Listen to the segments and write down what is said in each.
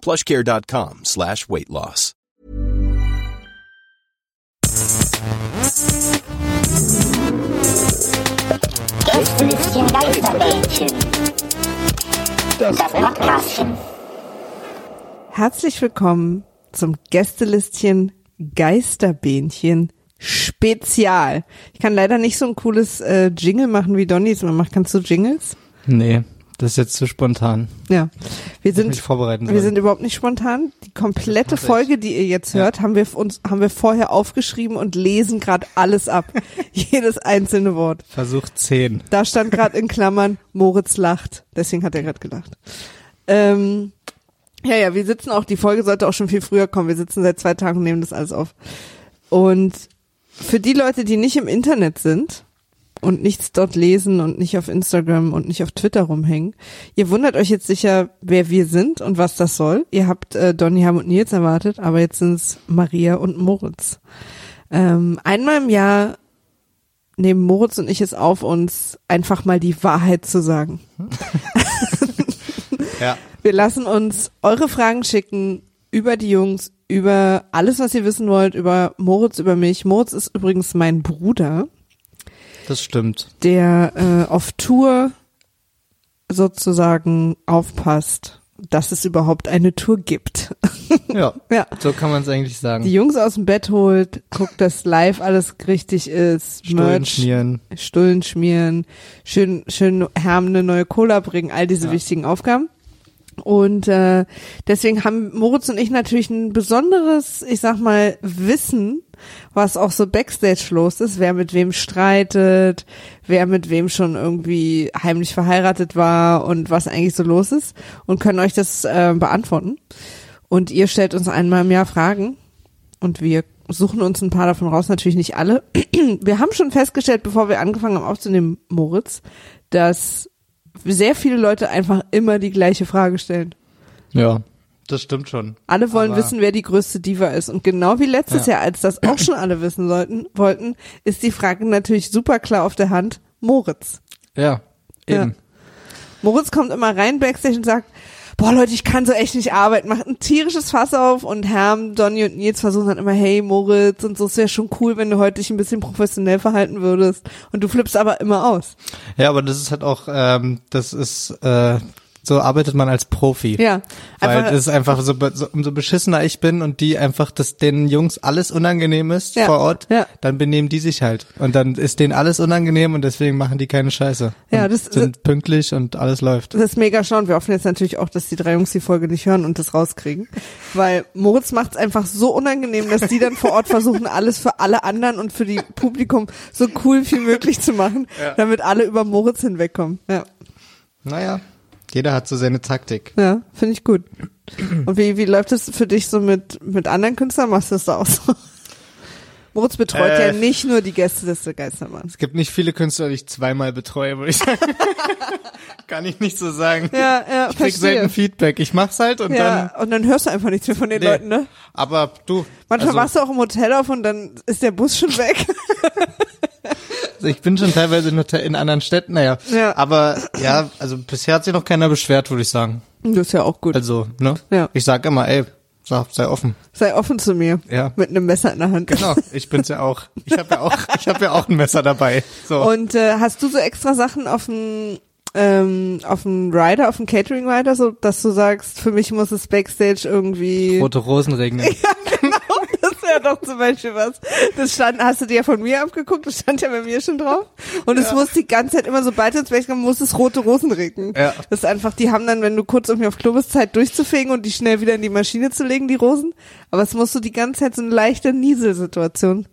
plushcare.com slash weight loss. Gästelistchen Geisterbällchen. Das Podcastchen. Herzlich willkommen zum Gästelistchen Geisterbähnchen Spezial. Ich kann leider nicht so ein cooles äh, Jingle machen, wie Donny es immer macht. Kannst du Jingles? Nee, das ist jetzt zu spontan. Ja. Wir sind, mich vorbereiten wir sollen. sind überhaupt nicht spontan. Die komplette ich. Folge, die ihr jetzt hört, haben wir uns, haben wir vorher aufgeschrieben und lesen gerade alles ab. Jedes einzelne Wort. Versuch 10. Da stand gerade in Klammern, Moritz lacht. Deswegen hat er gerade gelacht. Ähm, ja, ja, wir sitzen auch, die Folge sollte auch schon viel früher kommen. Wir sitzen seit zwei Tagen und nehmen das alles auf. Und für die Leute, die nicht im Internet sind und nichts dort lesen und nicht auf Instagram und nicht auf Twitter rumhängen, ihr wundert euch jetzt sicher, wer wir sind und was das soll. Ihr habt äh, Donny, Ham und Nils erwartet, aber jetzt sind es Maria und Moritz. Ähm, einmal im Jahr nehmen Moritz und ich es auf, uns einfach mal die Wahrheit zu sagen. Ja. Wir lassen uns eure Fragen schicken über die Jungs, über alles, was ihr wissen wollt, über Moritz, über mich. Moritz ist übrigens mein Bruder, Das stimmt. der äh, auf Tour sozusagen aufpasst, dass es überhaupt eine Tour gibt. Ja. ja. So kann man es eigentlich sagen. Die Jungs aus dem Bett holt, guckt, dass live alles richtig ist, Stullen Merch, schmieren. Stullen schmieren, schön, schön Herm eine neue Cola bringen, all diese Ja. wichtigen Aufgaben. Und äh, deswegen haben Moritz und ich natürlich ein besonderes, ich sag mal, Wissen, was auch so Backstage los ist, wer mit wem streitet, wer mit wem schon irgendwie heimlich verheiratet war und was eigentlich so los ist und können euch das äh, beantworten. Und ihr stellt uns einmal im Jahr Fragen und wir suchen uns ein paar davon raus, natürlich nicht alle. Wir haben schon festgestellt, bevor wir angefangen haben aufzunehmen, Moritz, dass sehr viele Leute einfach immer die gleiche Frage stellen. Ja. Das stimmt schon. Alle wollen Aber- wissen, wer die größte Diva ist. Und genau wie letztes Ja. Jahr, als das auch schon alle wissen sollten, wollten, ist die Frage natürlich super klar auf der Hand. Moritz. Ja. Eben. Moritz kommt immer rein backstage und sagt, boah Leute, ich kann so echt nicht arbeiten, macht ein tierisches Fass auf und Herm, Donny und Nils versuchen dann immer, hey Moritz und so, es wäre schon cool, wenn du heute dich ein bisschen professionell verhalten würdest und du flippst aber immer aus. Ja, aber das ist halt auch, ähm, das ist, äh, so arbeitet man als Profi. Ja, Weil es ist einfach so, so, umso beschissener ich bin und die einfach, dass den Jungs alles unangenehm ist Ja, vor Ort, ja. dann benehmen die sich halt. Und dann ist denen alles unangenehm und deswegen machen die keine Scheiße. Ja, das- sind pünktlich und alles läuft. Das ist mega schlau wir hoffen jetzt natürlich auch, dass die drei Jungs die Folge nicht hören und das rauskriegen. Weil Moritz macht es einfach so unangenehm, dass die dann vor Ort versuchen, alles für alle anderen und für die Publikum so cool wie möglich zu machen, damit alle über Moritz hinwegkommen. Ja, Naja, jeder hat so seine Taktik. ja finde ich gut. Und wie, wie läuft es für dich so mit, mit anderen Künstlern? Machst du das da auch so? Moritz betreut Äh. ja nicht nur die Gäste des Geistermanns. Es gibt nicht viele Künstler, die ich zweimal betreue, würde ich sagen. Kann ich nicht so sagen. Ja, ja, ich krieg verstehe. selten Feedback. Ich mach's halt und Ja, und dann hörst du einfach nichts mehr von den dann. Leuten, ne? Aber du. Manchmal also, warst du auch im Hotel auf und dann ist der Bus schon weg. also ich bin schon teilweise in, in anderen Städten, naja. Ja. Aber ja, also bisher hat sich noch keiner beschwert, würde ich sagen. Das ist ja auch gut. Also, ne? Ja. Ich sag immer, ey, sag, sei offen. Sei offen zu mir. Ja. Mit einem Messer in der Hand. Genau, ich bin's ja auch. Ich habe ja auch, ich habe ja auch ein Messer dabei. So. Und äh, hast du so extra Sachen auf dem ähm, auf dem Rider, auf dem Catering Rider, so dass du sagst, für mich muss es Backstage irgendwie Rote Rosen regnen. ja, ja doch zum Beispiel was. Das stand, hast du dir ja von mir abgeguckt, das stand ja bei mir schon drauf. Und es muss die ganze Zeit immer, sobald du ins Bett kommst, muss es rote Rosen regnen. Ja. Das ist einfach, die haben dann, wenn du kurz irgendwie auf Klo bist, Zeit durchzufegen und die schnell wieder in die Maschine zu legen, die Rosen. Aber es musst du die ganze Zeit so eine leichte Nieselsituation.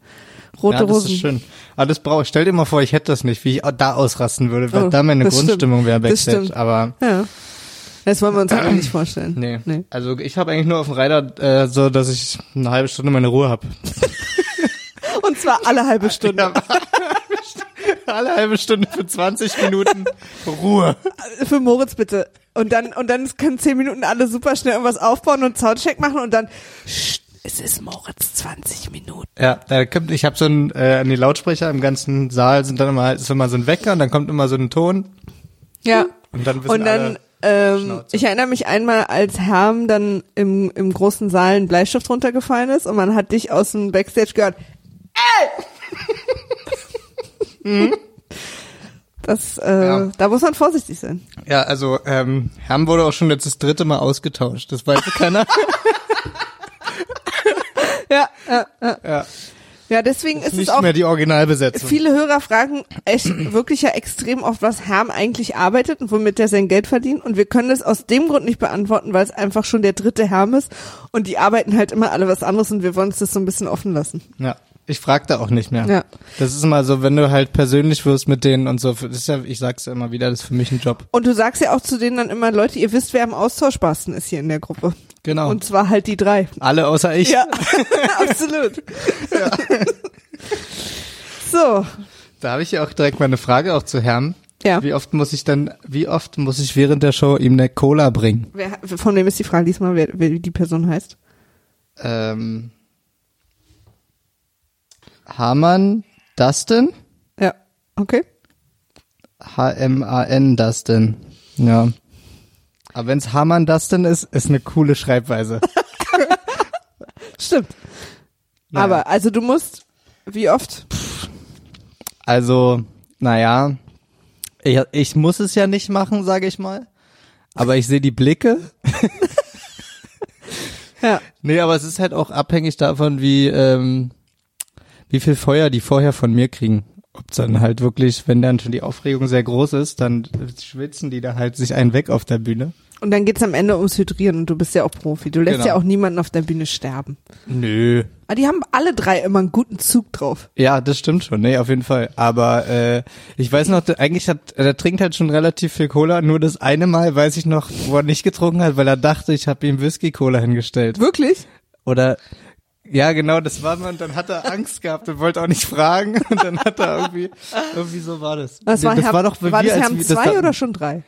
Rote Ja, das Rosen. ist schön. Aber das brauche ich. Stell dir mal vor, ich hätte das nicht, wie ich da ausrasten würde, weil Oh, da meine. Grundstimmung wäre Backstage. Aber Ja. Das wollen wir uns aber nicht vorstellen. nee. Nee. Also ich habe eigentlich nur auf dem Reiter äh, so, dass ich eine halbe Stunde meine Ruhe habe. Und zwar alle halbe Stunde. Alle halbe Stunde für 20 Minuten Ruhe. Für Moritz bitte. Und dann, und dann können zehn Minuten alle super schnell irgendwas aufbauen und Soundcheck machen und dann, es ist Moritz 20 Minuten. Ja, da kommt, ich habe so ein, äh, an die Lautsprecher im ganzen Saal sind dann immer, ist immer so ein Wecker und dann kommt immer so ein Ton Ja. und dann wissen Und dann, alle, ähm, ich erinnere mich einmal, als Herm dann im, im großen Saal ein Bleistift runtergefallen ist und man hat dich aus dem Backstage gehört, ey! Das, äh, Ja. da muss man vorsichtig sein. ja, also ähm, Herm wurde auch schon jetzt das dritte Mal ausgetauscht, das weiß keiner. Ja, ja, ja. ja, ja deswegen ist es nicht auch, mehr die Originalbesetzung. viele Hörer fragen echt wirklich ja extrem oft, was Herm eigentlich arbeitet und womit er sein Geld verdient. Und wir können das aus dem Grund nicht beantworten, weil es einfach schon der dritte Herm ist und die arbeiten halt immer alle was anderes und wir wollen uns das so ein bisschen offen lassen. Ja, ich frag da auch nicht mehr. Ja. Das ist immer so, wenn du halt persönlich wirst mit denen und so, das ist ja, ich sag's ja immer wieder, das ist für mich ein Job. Und du sagst ja auch zu denen dann immer, Leute, ihr wisst, wer am austauschbarsten ist hier in der Gruppe. Genau. Und zwar halt die drei. Alle außer ich. Ja, absolut. So, Da habe ich ja auch direkt mal eine Frage auch zu Herrn. Ja. Wie oft muss ich dann, wie oft muss ich während der Show ihm eine Cola bringen? wer, von wem ist die Frage diesmal, wer, wer die Person heißt? Ähm, Hamann Dustin? Ja, okay. H-M-A-N Dustin. Ja. Aber wenn's Hamann Dustin ist, ist eine coole Schreibweise. Stimmt. Naja. Aber, also du musst, wie oft? Also, naja, ich, ich muss es ja nicht machen, sage ich mal. Aber ich sehe die Blicke. Ja. Nee, aber es ist halt auch abhängig davon, wie, ähm, wie viel Feuer die vorher von mir kriegen. Ob dann halt wirklich, wenn dann schon die Aufregung sehr groß ist, dann schwitzen die da halt sich einen weg auf der Bühne. Und dann geht's am Ende ums Hydrieren und du bist ja auch Profi. Du lässt Genau. ja auch niemanden auf der Bühne sterben. Nö. Aber die haben alle drei immer einen guten Zug drauf. Ja, das stimmt schon, nee, auf jeden Fall. Aber äh, ich weiß noch, eigentlich hat, er trinkt halt schon relativ viel Cola. Nur das eine Mal weiß ich noch, wo er nicht getrunken hat, weil er dachte, ich habe ihm Whisky-Cola hingestellt. Wirklich? Oder ja, genau, das war man. Und dann hat er Angst gehabt und wollte auch nicht fragen. Und dann hat er irgendwie, irgendwie so war das. Das war, das Herr, war doch, war wir, das Herrn zwei war- oder schon drei?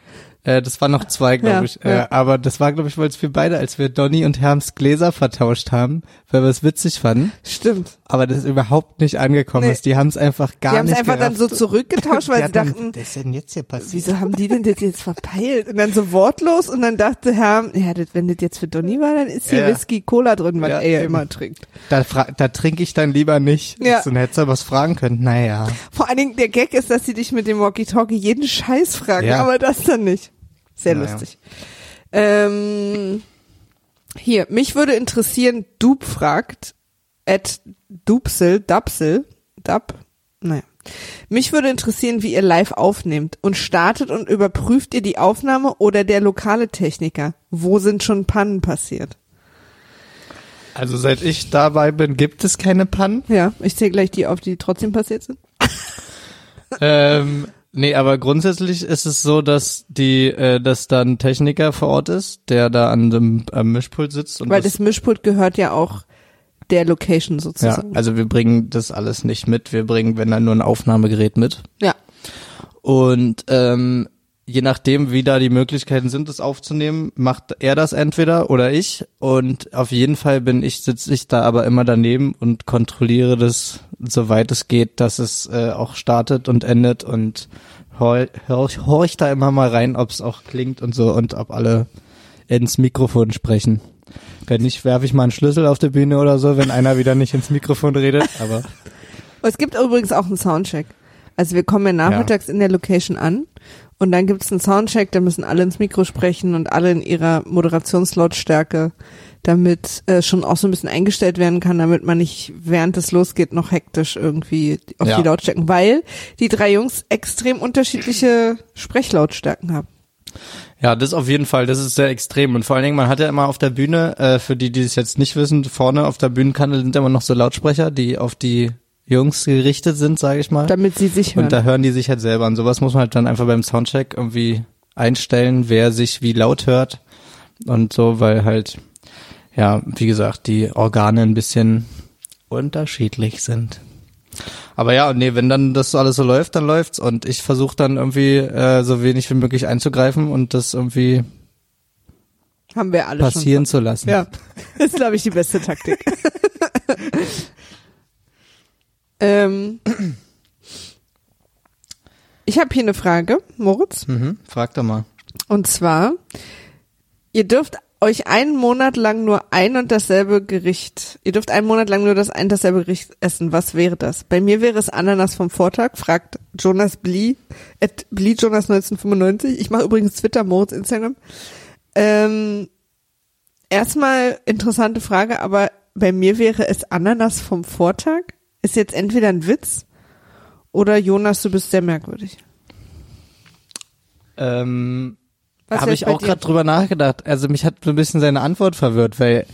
Äh, das war noch zwei, glaube Ja, ich. ja. Äh, aber das war, glaube ich, weil wir beide, als wir Donny und Herms Gläser vertauscht haben, weil wir es witzig fanden. Stimmt. Aber das ist überhaupt nicht angekommen Nee. ist. Die haben es einfach gar die haben es nicht einfach dann so gerafft. zurückgetauscht, weil Die sie dachten, was ist denn jetzt hier passiert? wieso haben die denn das jetzt verpeilt? Und dann so wortlos und dann dachte Herr, ja, das, wenn das jetzt für Donny war, dann ist hier Ja. Whisky Cola drin, was Ja, er ja immer trinkt. Da, da trinke ich dann lieber nicht. Ja. Dann hättest du was fragen können. Naja. Vor allen Dingen, der Gag ist, dass sie dich mit dem Walkie-Talkie jeden Scheiß fragen, Ja. aber das dann nicht. Sehr Naja. lustig. Ähm, hier, mich würde interessieren, Dub fragt, at Dupsel, Dapsel, Dab, naja. Mich würde interessieren, wie ihr live aufnehmt und startet und überprüft ihr die Aufnahme oder der lokale Techniker? Wo sind schon Pannen passiert? Also seit ich dabei bin, gibt es keine Pannen. Ja, ich zähle gleich die auf, die trotzdem passiert sind. ähm, nee, aber grundsätzlich ist es so, dass die, äh, dass da ein Techniker vor Ort ist, der da an dem am Mischpult sitzt und Weil das, das Mischpult gehört ja auch der Location ja, sozusagen. also wir bringen das alles nicht mit. Wir bringen, wenn dann nur ein Aufnahmegerät mit. ja. Und ähm, je nachdem, wie da die Möglichkeiten sind, das aufzunehmen, macht er das entweder oder ich. Und auf jeden Fall bin ich, sitze ich da aber immer daneben und kontrolliere das, soweit es geht, dass es äh, auch startet und endet und hor, hor, horch da immer mal rein, ob es auch klingt und so und ob alle ins Mikrofon sprechen. Wenn nicht, werfe ich mal einen Schlüssel auf der Bühne oder so, wenn einer wieder nicht ins Mikrofon redet. Aber Es gibt übrigens auch einen Soundcheck. Also wir kommen ja nachmittags in der Location an und dann gibt es einen Soundcheck, da müssen alle ins Mikro sprechen und alle in ihrer Moderationslautstärke damit äh, schon auch so ein bisschen eingestellt werden kann, damit man nicht während es losgeht noch hektisch irgendwie auf Ja. die Lautstärken, weil die drei Jungs extrem unterschiedliche Sprechlautstärken haben. Ja, das auf jeden Fall, das ist sehr extrem. Und vor allen Dingen, man hat ja immer auf der Bühne, äh, für die, die es jetzt nicht wissen, vorne auf der Bühnenkante sind immer noch so Lautsprecher, die auf die Jungs gerichtet sind, sage ich mal. Damit sie sich hören. Und da hören die sich halt selber an. Sowas muss man halt dann einfach beim Soundcheck irgendwie einstellen, wer sich wie laut hört. Und so, weil halt, ja, wie gesagt, die Organe ein bisschen unterschiedlich sind. Aber ja, nee, wenn dann das alles so läuft, dann läuft's. Und ich versuche dann irgendwie äh, so wenig wie möglich einzugreifen und das irgendwie haben wir alle passieren schon. zu lassen. Ja, das ist, glaube ich, die beste Taktik. ähm, ich habe hier eine Frage, Moritz. Mhm, frag doch mal. Und zwar, ihr dürft euch einen Monat lang nur ein und dasselbe Gericht, ihr dürft einen Monat lang nur das ein und dasselbe Gericht essen. Was wäre das? Bei mir wäre es Ananas vom Vortag, fragt Jonas Blee, at Blee Jonas 1995. Ich mache übrigens Twitter, Moritz, Instagram. Ähm, erstmal interessante Frage, aber bei mir wäre es Ananas vom Vortag. Ist jetzt entweder ein Witz oder Jonas, du bist sehr merkwürdig. Ähm, Habe ich auch gerade drüber nachgedacht. Also mich hat so ein bisschen seine Antwort verwirrt, weil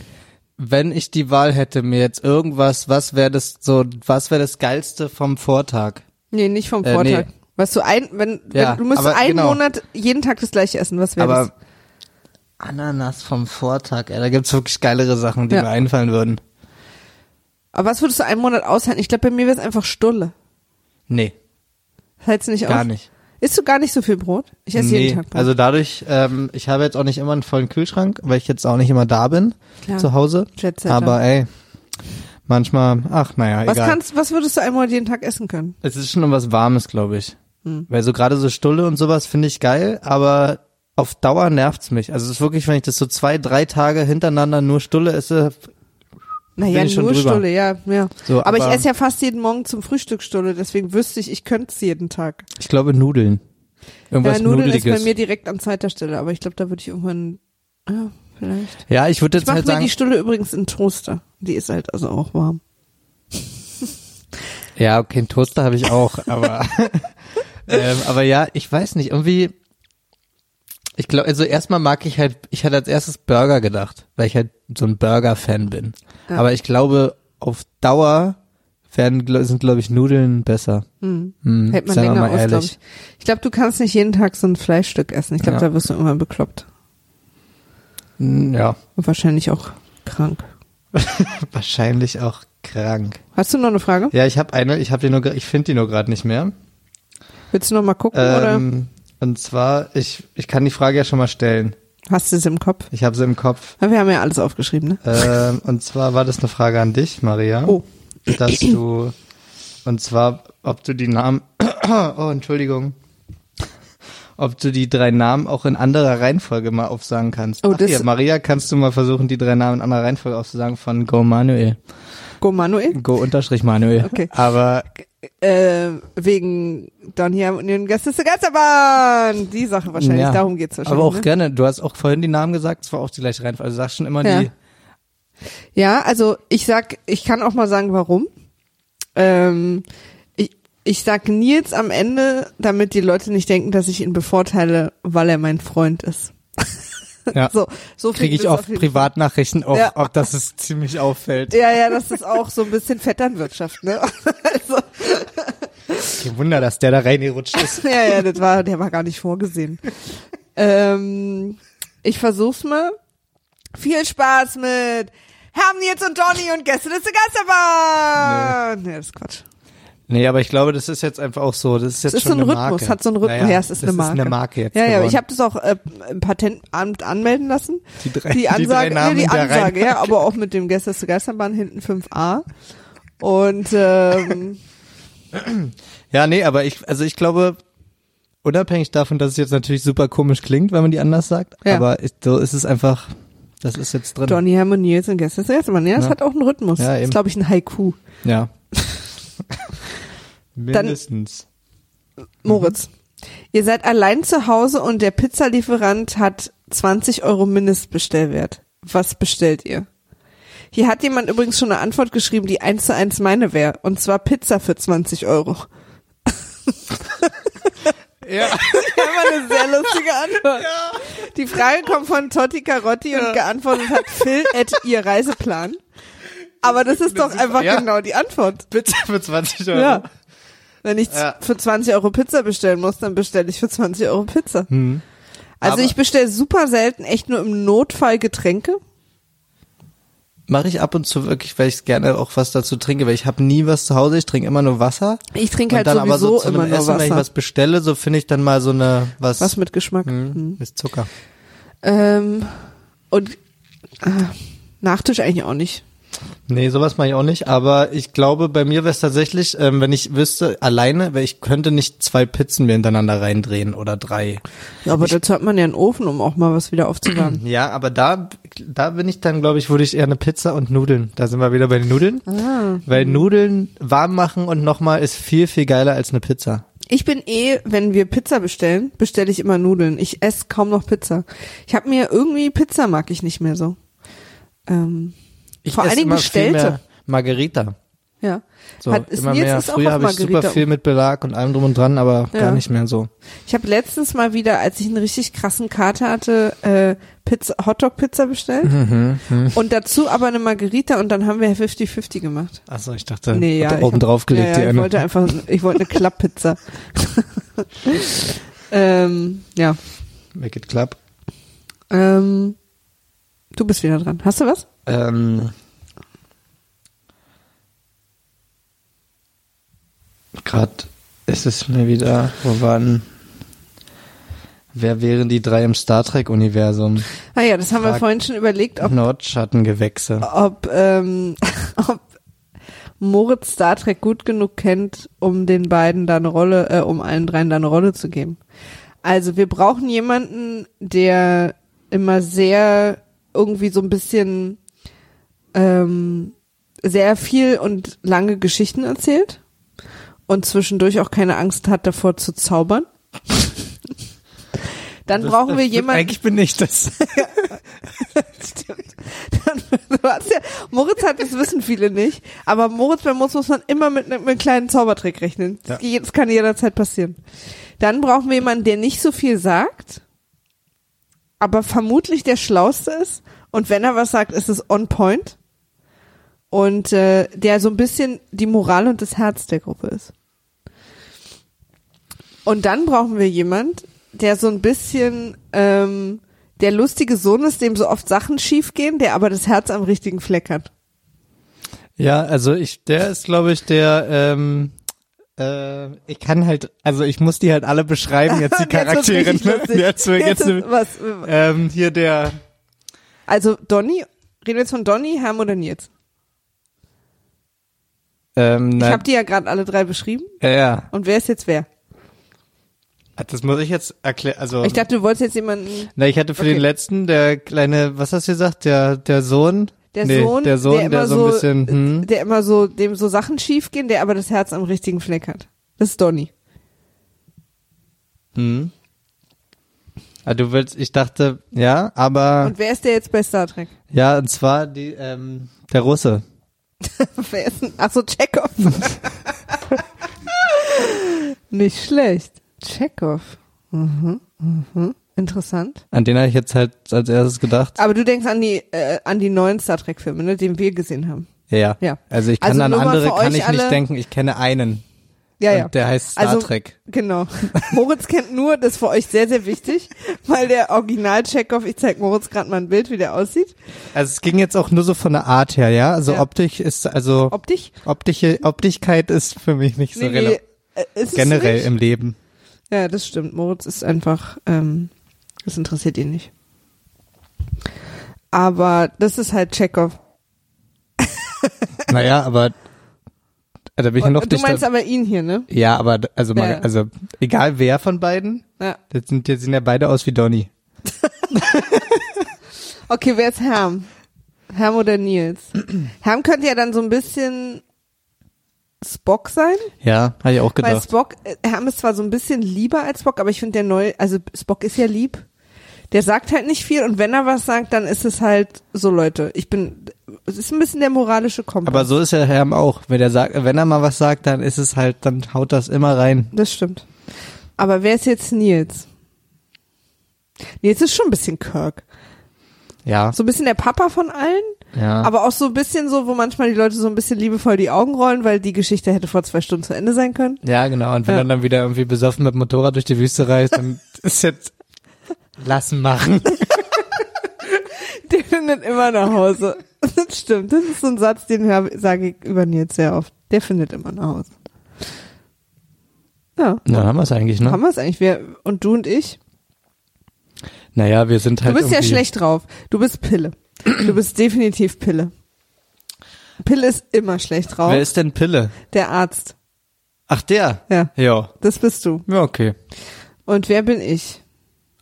wenn ich die Wahl hätte, mir jetzt irgendwas, was wäre das so, was wäre das geilste vom Vortag? Nee, nicht vom Äh, Vortag. nee. Was du ein, wenn, Ja, wenn du müsstest einen genau. Monat jeden Tag das gleiche essen, was wäre das? Ananas vom Vortag, ey, da gibt's wirklich geilere Sachen, die Ja. mir einfallen würden. Aber was würdest du einen Monat aushalten? Ich glaube, bei mir wäre es einfach Stulle. Nee, Hältst du nicht gar auf? nicht. Isst du gar nicht so viel Brot? Ich esse nee, jeden Tag Brot. also dadurch, ähm, ich habe jetzt auch nicht immer einen vollen Kühlschrank, weil ich jetzt auch nicht immer da bin Klar. zu Hause. Aber ey, manchmal, ach naja, was egal. kannst, was würdest du einen Monat jeden Tag essen können? Es ist schon um was Warmes, glaube ich. Hm. Weil so gerade so Stulle und sowas finde ich geil, aber auf Dauer nervt's mich. Also es ist wirklich, wenn ich das so zwei, drei Tage hintereinander nur Stulle esse, Naja, ich nur drüber. Stulle, ja, ja. So, aber, ich aber- esse ja fast jeden Morgen zum Frühstück Stulle, deswegen wüsste ich, ich könnte es jeden Tag. ich glaube Nudeln. Irgendwas ja, Nudeln ist Nudeliges. bei mir direkt an zweiter Stelle, aber ich glaube, da würde ich irgendwann, ja, vielleicht. ja, ich würde Ich jetzt mache halt mir sagen, die Stulle übrigens in Toaster. Die ist halt also auch warm. ja, okay, einen Toaster habe ich auch, aber ähm, aber ja, ich weiß nicht, irgendwie ich glaube, also erstmal mag ich halt, ich hatte als erstes Burger gedacht, weil ich halt so ein Burger-Fan bin. Ja. Aber ich glaube, auf Dauer werden, sind, glaube ich, Nudeln besser. Hm, Hält man länger aus, glaube ehrlich. ich. Ich glaube, du kannst nicht jeden Tag so ein Fleischstück essen. Ich glaube, Ja. da wirst du irgendwann bekloppt. Hm, Ja, Und wahrscheinlich auch krank. wahrscheinlich auch krank. Hast du noch eine Frage? Ja, ich habe eine, ich habe die nur, ich finde die nur gerade nicht mehr. Willst du noch mal gucken oder Ähm, und zwar, ich, ich kann die Frage ja schon mal stellen. hast du es im Kopf? Ich habe sie im Kopf. Ja, wir haben ja alles aufgeschrieben, ne? Ähm, und zwar war das eine Frage an dich, Maria. Oh. Dass du, und zwar, ob du die Namen, oh, Entschuldigung, ob du die drei Namen auch in anderer Reihenfolge mal aufsagen kannst. Oh, Ach das- hier, Maria, kannst du mal versuchen, die drei Namen in anderer Reihenfolge aufzusagen von Go Manuel. Go Manuel? Go unterstrich Manuel. Okay. Aber, Äh, wegen Don hier und den Gäste Geisterbahn. Die Sache wahrscheinlich, ja. darum geht's wahrscheinlich. Aber auch ne? gerne, du hast auch vorhin die Namen gesagt, es war auch die gleiche Reihenfolge. Also sag schon immer Ja. die, Ja, also ich sag, ich kann auch mal sagen, warum. Ähm, ich, ich sag Nils am Ende, damit die Leute nicht denken, dass ich ihn bevorteile, weil er mein Freund ist. ja. So, so kriege ich oft Privatnachrichten auch, Ja. ob das es ziemlich auffällt. Ja, ja, das ist auch so ein bisschen Vetternwirtschaft, ne? Also, Kein Wunder, dass der da reingerutscht ist. ja, ja, das war, der war gar nicht vorgesehen. ähm, ich versuch's mal. Viel Spaß mit Herr Nils und Donny und Gäste des Geisterbahn. Nee. nee, das ist Quatsch. Nee, aber ich glaube, das ist jetzt einfach auch so. Das ist jetzt Es ist schon so ein eine Rhythmus, Marke. hat so einen Rhythmus. Naja, ja, es ist das eine Marke. Ist eine Marke jetzt Ja, ja, geworden. ich habe das auch äh, im Patentamt anmelden lassen. Die drei- die die drei Ansage, Namen nee, die Ansage, ja, aber auch mit dem Gäste zur Geisterbahn hinten 5a. Und ähm, Ja, nee, aber ich, also ich glaube, unabhängig davon, dass es jetzt natürlich super komisch klingt, wenn man die anders sagt, Ja. aber ich, so ist es einfach, das ist jetzt drin. Donny Hermann Nils und Gäste zur Geisterbahn. Ja, das Ja. hat auch einen Rhythmus. Ja, das eben. ist, glaube ich, ein Haiku. Ja. Mindestens. Moritz, ihr seid allein zu Hause und der Pizzalieferant hat 20 Euro Mindestbestellwert. Was bestellt ihr? Hier hat jemand übrigens schon eine Antwort geschrieben, die eins zu eins meine wäre. Und zwar Pizza für 20 Euro. Ja. Immer eine sehr lustige Antwort. Die Frage kommt von Totti Carotti und geantwortet hat Phil at ihr Reiseplan. Aber das ist doch einfach Ja. genau die Antwort. Pizza für 20 Euro. Ja. Wenn ich Ja. für 20 Euro Pizza bestellen muss, dann bestelle ich für 20 Euro Pizza. Hm. Also Aber- ich bestelle super selten, echt nur im Notfall Getränke. Mache ich ab und zu wirklich, weil ich gerne auch was dazu trinke, weil ich habe nie was zu Hause, ich trinke immer nur Wasser. Ich trinke und halt dann aber sowieso so zu einem immer nur Essen, wenn ich Wasser. was bestelle, so finde ich dann mal so eine, was, Was mit Geschmack. hm, Hm. ist Zucker. Ähm, und äh, Nachtisch eigentlich auch nicht. Nee, sowas mache ich auch nicht, aber ich glaube, bei mir wäre es tatsächlich, ähm, wenn ich wüsste, alleine, weil ich könnte nicht zwei Pizzen mir hintereinander reindrehen oder drei. Ja, aber dazu hat man ja einen Ofen, um auch mal was wieder aufzuwärmen. Ja, aber da, da bin ich dann, glaube ich, würde ich eher eine Pizza und Nudeln. Da sind wir wieder bei den Nudeln. Ah. Weil Nudeln warm machen und nochmal ist viel, viel geiler als eine Pizza. Ich bin eh, wenn wir Pizza bestellen, bestelle ich immer Nudeln. Ich esse kaum noch Pizza. Ich habe mir irgendwie Pizza mag ich nicht mehr so. Ähm, Ich Vor allen Dingen bestellte. Margarita. ja. So, Hat, ist immer mehr. Früher habe ich super viel mit Belag und allem drum und dran, aber Ja. gar nicht mehr so. Ich habe letztens mal wieder, als ich einen richtig krassen Kater hatte, äh, Pizza, Hotdog-Pizza bestellt. Mhm, Und dazu aber eine Margarita und dann haben wir 50-50 gemacht. Achso, ich dachte, Nee, ja. ich oben drauf gelegt, ja, die ja, ich eine. wollte einfach, ich wollte eine Klapppizza. ähm, ja. Make it club. Ähm, du bist wieder dran. Hast du was? Ähm, Gerade ist es mir wieder, wo waren, wer wären die drei im Star Trek Universum? Ah ja, das haben wir Frag- vorhin schon überlegt, ob, Nordschattengewächse. ob, ähm, ob Moritz Star Trek gut genug kennt, um den beiden da eine Rolle, äh, um allen dreien da eine Rolle zu geben. Also wir brauchen jemanden, der immer sehr irgendwie so ein bisschen ähm, sehr viel und lange Geschichten erzählt und zwischendurch auch keine Angst hat davor zu zaubern. Dann Das- brauchen wir jemanden. Eigentlich bin ich das. Stimmt. Dann, ja, Moritz hat, das wissen viele nicht, aber Moritz, bei Moritz muss man immer mit, einem- mit einem kleinen Zaubertrick rechnen. Das, Ja. das kann jederzeit passieren. Dann brauchen wir jemanden, der nicht so viel sagt, aber vermutlich der Schlauste ist. Und wenn er was sagt, ist es on point. Und äh, der so ein bisschen die Moral und das Herz der Gruppe ist. Und dann brauchen wir jemand, der so ein bisschen ähm, der lustige Sohn ist, dem so oft Sachen schiefgehen, der aber das Herz am richtigen Fleck hat. Ja, also ich, der ist, glaube ich, der, ähm, äh, ich kann halt, also ich muss die halt alle beschreiben, jetzt die Charaktere. Ne? Jetzt, jetzt, Jetzt ist was, ähm, hier der, also Donny, reden wir jetzt von Donny, Herm oder Nils? Ähm, Ich habe die ja gerade alle drei beschrieben. ja, ja, Und wer ist jetzt wer? das muss ich jetzt erklären, also. Ich dachte, du wolltest jetzt jemanden, Na, ich hatte für Okay. den letzten, der kleine, was hast du gesagt, der, der Sohn? der nee, Sohn, der Sohn, der, immer so ein bisschen, hm, der immer so, dem so Sachen schiefgehen, der aber das Herz am richtigen Fleck hat. Das ist Donny. hm. Ah, du willst, ich dachte, ja, aber, Und wer ist der jetzt bei Star Trek? ja, und zwar die, ähm, der Russe. Wer ist denn? Ach so, Chekhov. Nicht schlecht. Chekhov. Mhm, mhm. Interessant. An den habe ich jetzt halt als erstes gedacht. Aber du denkst an die, äh, an die neuen Star Trek Filme, ne, den wir gesehen haben. Ja, ja. Ja. Also ich kann Also an andere kann ich nicht denken. Ich kenne einen. Ja, und ja. Der heißt Star Also- Trek. Genau. Moritz kennt nur, das ist für euch sehr, sehr wichtig, weil der Original Chekhov, ich zeig Moritz gerade mal ein Bild, wie der aussieht. Also es ging jetzt auch nur so von der Art her, ja. Also Ja. Optik ist, also Optisch? optische Optigkeit ist für mich nicht so Nee, nee, relevant. äh, ist es Generell im Leben. Ja, das stimmt. Moritz ist einfach, ähm, das interessiert ihn nicht. Aber das ist halt Chekhov. Naja, aber da bin ich noch Und du meinst aber ihn hier, ne? ja, aber also mal, also egal wer von beiden, Ja. das sind, die sehen ja beide aus wie Donny. Okay, wer ist Herm? Herm oder Nils? Herm könnte ja dann so ein bisschen Spock sein, Ja, habe ich auch weil gedacht. Spock, äh, Herm ist zwar so ein bisschen lieber als Spock, aber ich finde der neue, also Spock ist ja lieb. Der sagt halt nicht viel und wenn er was sagt, dann ist es halt so Leute. Ich bin, es ist ein bisschen der moralische Kompass. Aber so ist der Herr auch. Wenn er sagt, wenn er mal was sagt, dann ist es halt, dann haut das immer rein. Das stimmt. Aber wer ist jetzt Nils? Nils ist schon ein bisschen Kirk. Ja. So ein bisschen der Papa von allen, ja. aber auch so ein bisschen so, wo manchmal die Leute so ein bisschen liebevoll die Augen rollen, weil die Geschichte hätte vor zwei Stunden zu Ende sein können. ja, genau. Und wenn Ja. er dann wieder irgendwie besoffen mit Motorrad durch die Wüste reist, dann ist jetzt lassen machen. Der findet immer nach Hause. Das stimmt. Das ist so ein Satz, den sage ich über Nils sehr oft. Der findet immer nach Hause. Ja. Na, haben wir es eigentlich, ne? Haben wir es eigentlich? Wer, und du und ich? Naja, wir sind Du halt bist ja schlecht drauf. Du bist Pille. Du bist definitiv Pille. Pille ist immer schlecht drauf. Wer ist denn Pille? Der Arzt. Ach, der? Ja, Ja. das bist du. Ja, okay. Und wer bin ich?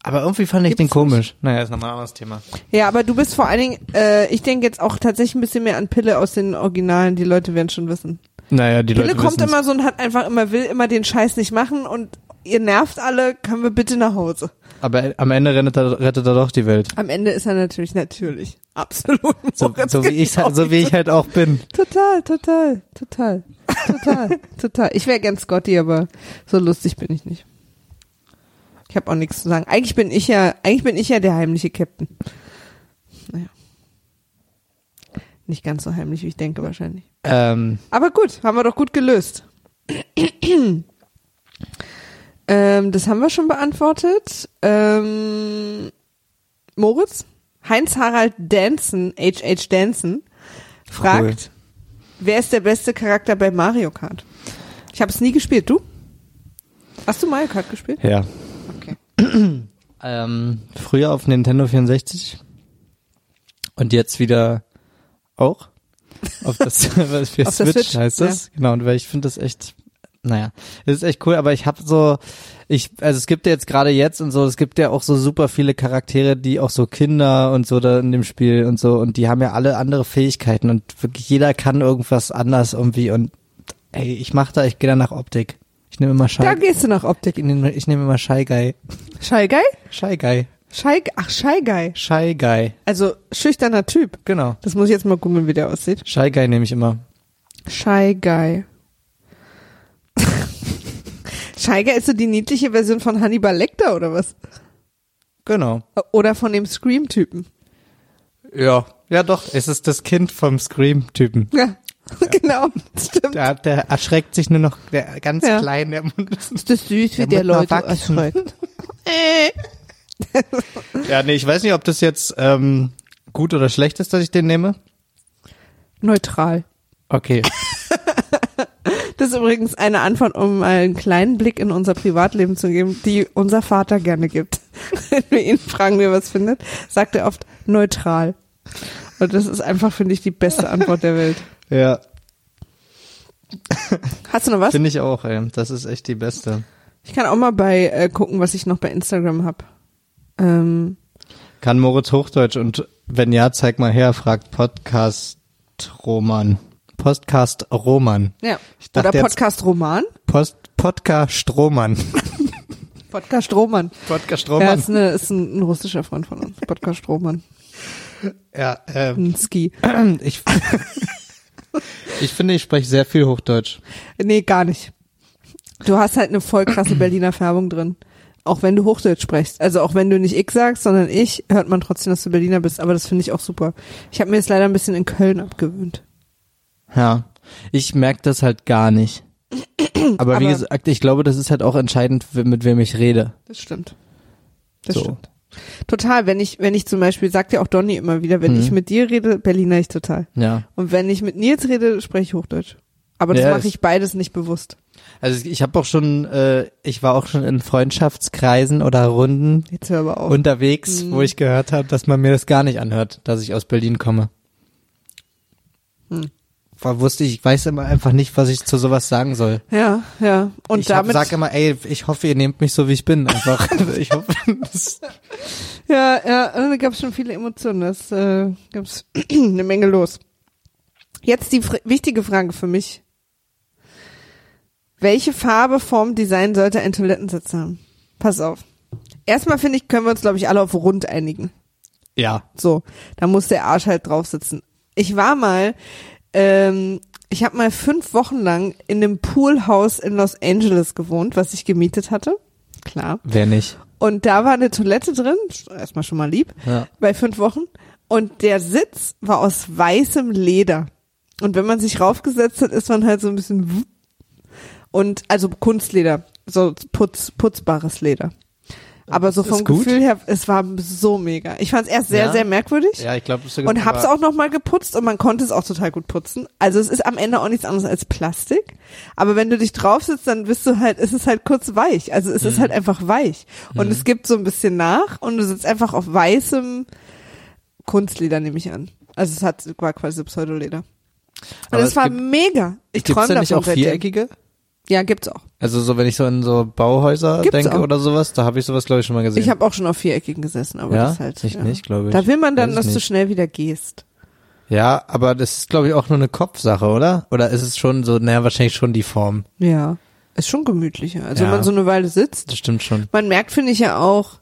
Aber irgendwie fand ich Gibt's den komisch. Naja, ist nochmal ein anderes Thema. Ja, aber du bist vor allen Dingen, äh, ich denke jetzt auch tatsächlich ein bisschen mehr an Pille aus den Originalen. Die Leute werden schon wissen. Naja, die Pille Leute kommt wissen's. immer so und hat einfach immer, will immer den Scheiß nicht machen und ihr nervt alle, können wir bitte nach Hause. Aber am Ende rettet er, rettet er doch die Welt. Am Ende ist er natürlich, natürlich, absolut. So, so wie ich genau so wie ich halt auch bin. Total, total, total, total, total. Ich wäre gern Scotty, aber so lustig bin ich nicht. Ich habe auch nichts zu sagen. Eigentlich bin ich ja, eigentlich bin ich ja der heimliche Captain. Naja. Nicht ganz so heimlich, wie ich denke wahrscheinlich. Ähm, Aber gut, haben wir doch gut gelöst. ähm, das haben wir schon beantwortet. Ähm, Moritz? Heinz-Harald Danson, H.H. Danson, fragt, wer ist der beste Charakter bei Mario Kart? Ich habe es nie gespielt. Du? Hast du Mario Kart gespielt? ja. Ähm, früher auf Nintendo 64 und jetzt wieder auch auf das für Auf der Switch, Switch, heißt das. Genau, und weil ich finde das echt naja, es ist echt cool, aber ich habe so ich also es gibt ja jetzt gerade jetzt und so, es gibt ja auch so super viele Charaktere, die auch so Kinder und so da in dem Spiel und so und die haben ja alle andere Fähigkeiten und wirklich jeder kann irgendwas anders irgendwie und ey, ich mach da, ich gehe da nach Optik. Ich nehme immer Shy Da gehst du nach Optik. ich nehme, ich nehme immer Shy Guy. Shy Guy? Shy Guy. Shy, ach, Shy Guy. Shy Guy. Also schüchterner Typ. Genau. Das muss ich jetzt mal googeln, wie der aussieht. Shy Guy nehme ich immer. Shy Guy. Shy Guy ist so die niedliche Version von Hannibal Lecter oder was? Genau. Oder von dem Scream-Typen. Ja. Ja doch, es ist das Kind vom Scream-Typen. Ja, genau. Stimmt. Der, der erschreckt sich nur noch, der ganz Ja. klein, der Mund ist. Das süß, wie Der der muss noch Leute erschreckt? Ja, nee, ich weiß nicht, ob das jetzt ähm, gut oder schlecht ist, dass ich den nehme. Neutral. Okay. Das ist übrigens eine Antwort, um einen kleinen Blick in unser Privatleben zu geben, die unser Vater gerne gibt. Wenn wir ihn fragen, wie er was findet, sagt er oft neutral. Und das ist einfach, finde ich, die beste Antwort der Welt. Ja, Hast du noch was? finde ich auch, ey. Das ist echt die beste. Ich kann auch mal bei äh, gucken, was ich noch bei Instagram hab. Ähm, Kann Moritz Hochdeutsch und wenn ja, zeig mal her, fragt Podcast Roman. Podcast Roman. ja. Ich dachte Oder Podcast Roman. Post Podcast Strohmann. Podcast Roman. Podcast Ja, Roman. ist, eine, ist ein, ein russischer Freund von uns. Podcast Roman. Ja, ähm, Ein Ski. ich, ich finde, ich spreche sehr viel Hochdeutsch. Nee, gar nicht. Du hast halt eine voll krasse Berliner Färbung drin. Auch wenn du Hochdeutsch sprichst. Also auch wenn du nicht ich sagst, sondern ich, hört man trotzdem, dass du Berliner bist. Aber das finde ich auch super. Ich habe mir jetzt leider ein bisschen in Köln abgewöhnt. Ja, ich merke das halt gar nicht. Aber, wie Aber- gesagt, ich glaube, das ist halt auch entscheidend, mit wem ich rede. Das stimmt. Das So. stimmt. Total. Wenn ich, wenn ich zum Beispiel, sagt ja auch Donny immer wieder, wenn Mhm. ich mit dir rede, Berliner ich total. Ja. Und wenn ich mit Nils rede, spreche ich Hochdeutsch. Aber das Ja, mache ich beides nicht bewusst. Also ich habe auch schon, äh, ich war auch schon in Freundschaftskreisen oder Runden Jetzt hör aber auf. unterwegs, wo ich gehört habe, dass man mir das gar nicht anhört, dass ich aus Berlin komme. Hm. Wusste ich, ich weiß immer einfach nicht, was ich zu sowas sagen soll. ja, ja. Und ich damit. sag immer, ey, ich hoffe, ihr nehmt mich so, wie ich bin. Einfach. ich hoffe, Ja, ja, da gab es schon viele Emotionen. Das äh, gab es eine Menge los. Jetzt die fr wichtige Frage für mich. Welche Farbe, Form, Design sollte ein Toilettensitz haben? Pass auf. Erstmal finde ich, können wir uns, glaube ich, alle auf rund einigen. Ja. So, da muss der Arsch halt drauf sitzen. Ich war mal, ähm, ich habe mal fünf Wochen lang in einem Poolhaus in Los Angeles gewohnt, was ich gemietet hatte. Klar. Wer nicht? Und da war eine Toilette drin, erstmal schon mal lieb, Ja. bei fünf Wochen. Und der Sitz war aus weißem Leder. Und wenn man sich raufgesetzt hat, ist man halt so ein bisschen und also Kunstleder, so putz, putzbares Leder. Aber so Ist vom? Gefühl her, es war so mega. Ich fand es erst sehr, Ja. sehr merkwürdig Ja, ich glaube, und hab's auch noch mal geputzt und man konnte es auch total gut putzen. Also es ist am Ende auch nichts anderes als Plastik. Aber wenn du dich drauf sitzt, dann bist du halt, es ist halt kurz weich. Also es ist Mhm. halt einfach weich. Und es gibt so ein bisschen nach und du sitzt einfach auf weißem Kunstleder, nehme ich an. Also es hat, war quasi Pseudoleder. Und Aber es war mega. Ich Gibt's träume davon nicht auch seitdem. Ja, gibt's auch. Also so, wenn ich so in so Bauhäuser Gibt's denke auch. oder sowas, da habe ich sowas, glaube ich, schon mal gesehen. Ich habe auch schon auf viereckigen gesessen, aber Ja? das halt. Ich ja. nicht, glaube ich. Da will man dann, Weiß dass du schnell wieder gehst. ja, aber das ist, glaube ich, auch nur eine Kopfsache, oder? Oder ist es schon so, naja, wahrscheinlich schon die Form. Ja. Ist schon gemütlicher. Also Ja. wenn man so eine Weile sitzt. Das stimmt schon. Man merkt, finde ich ja auch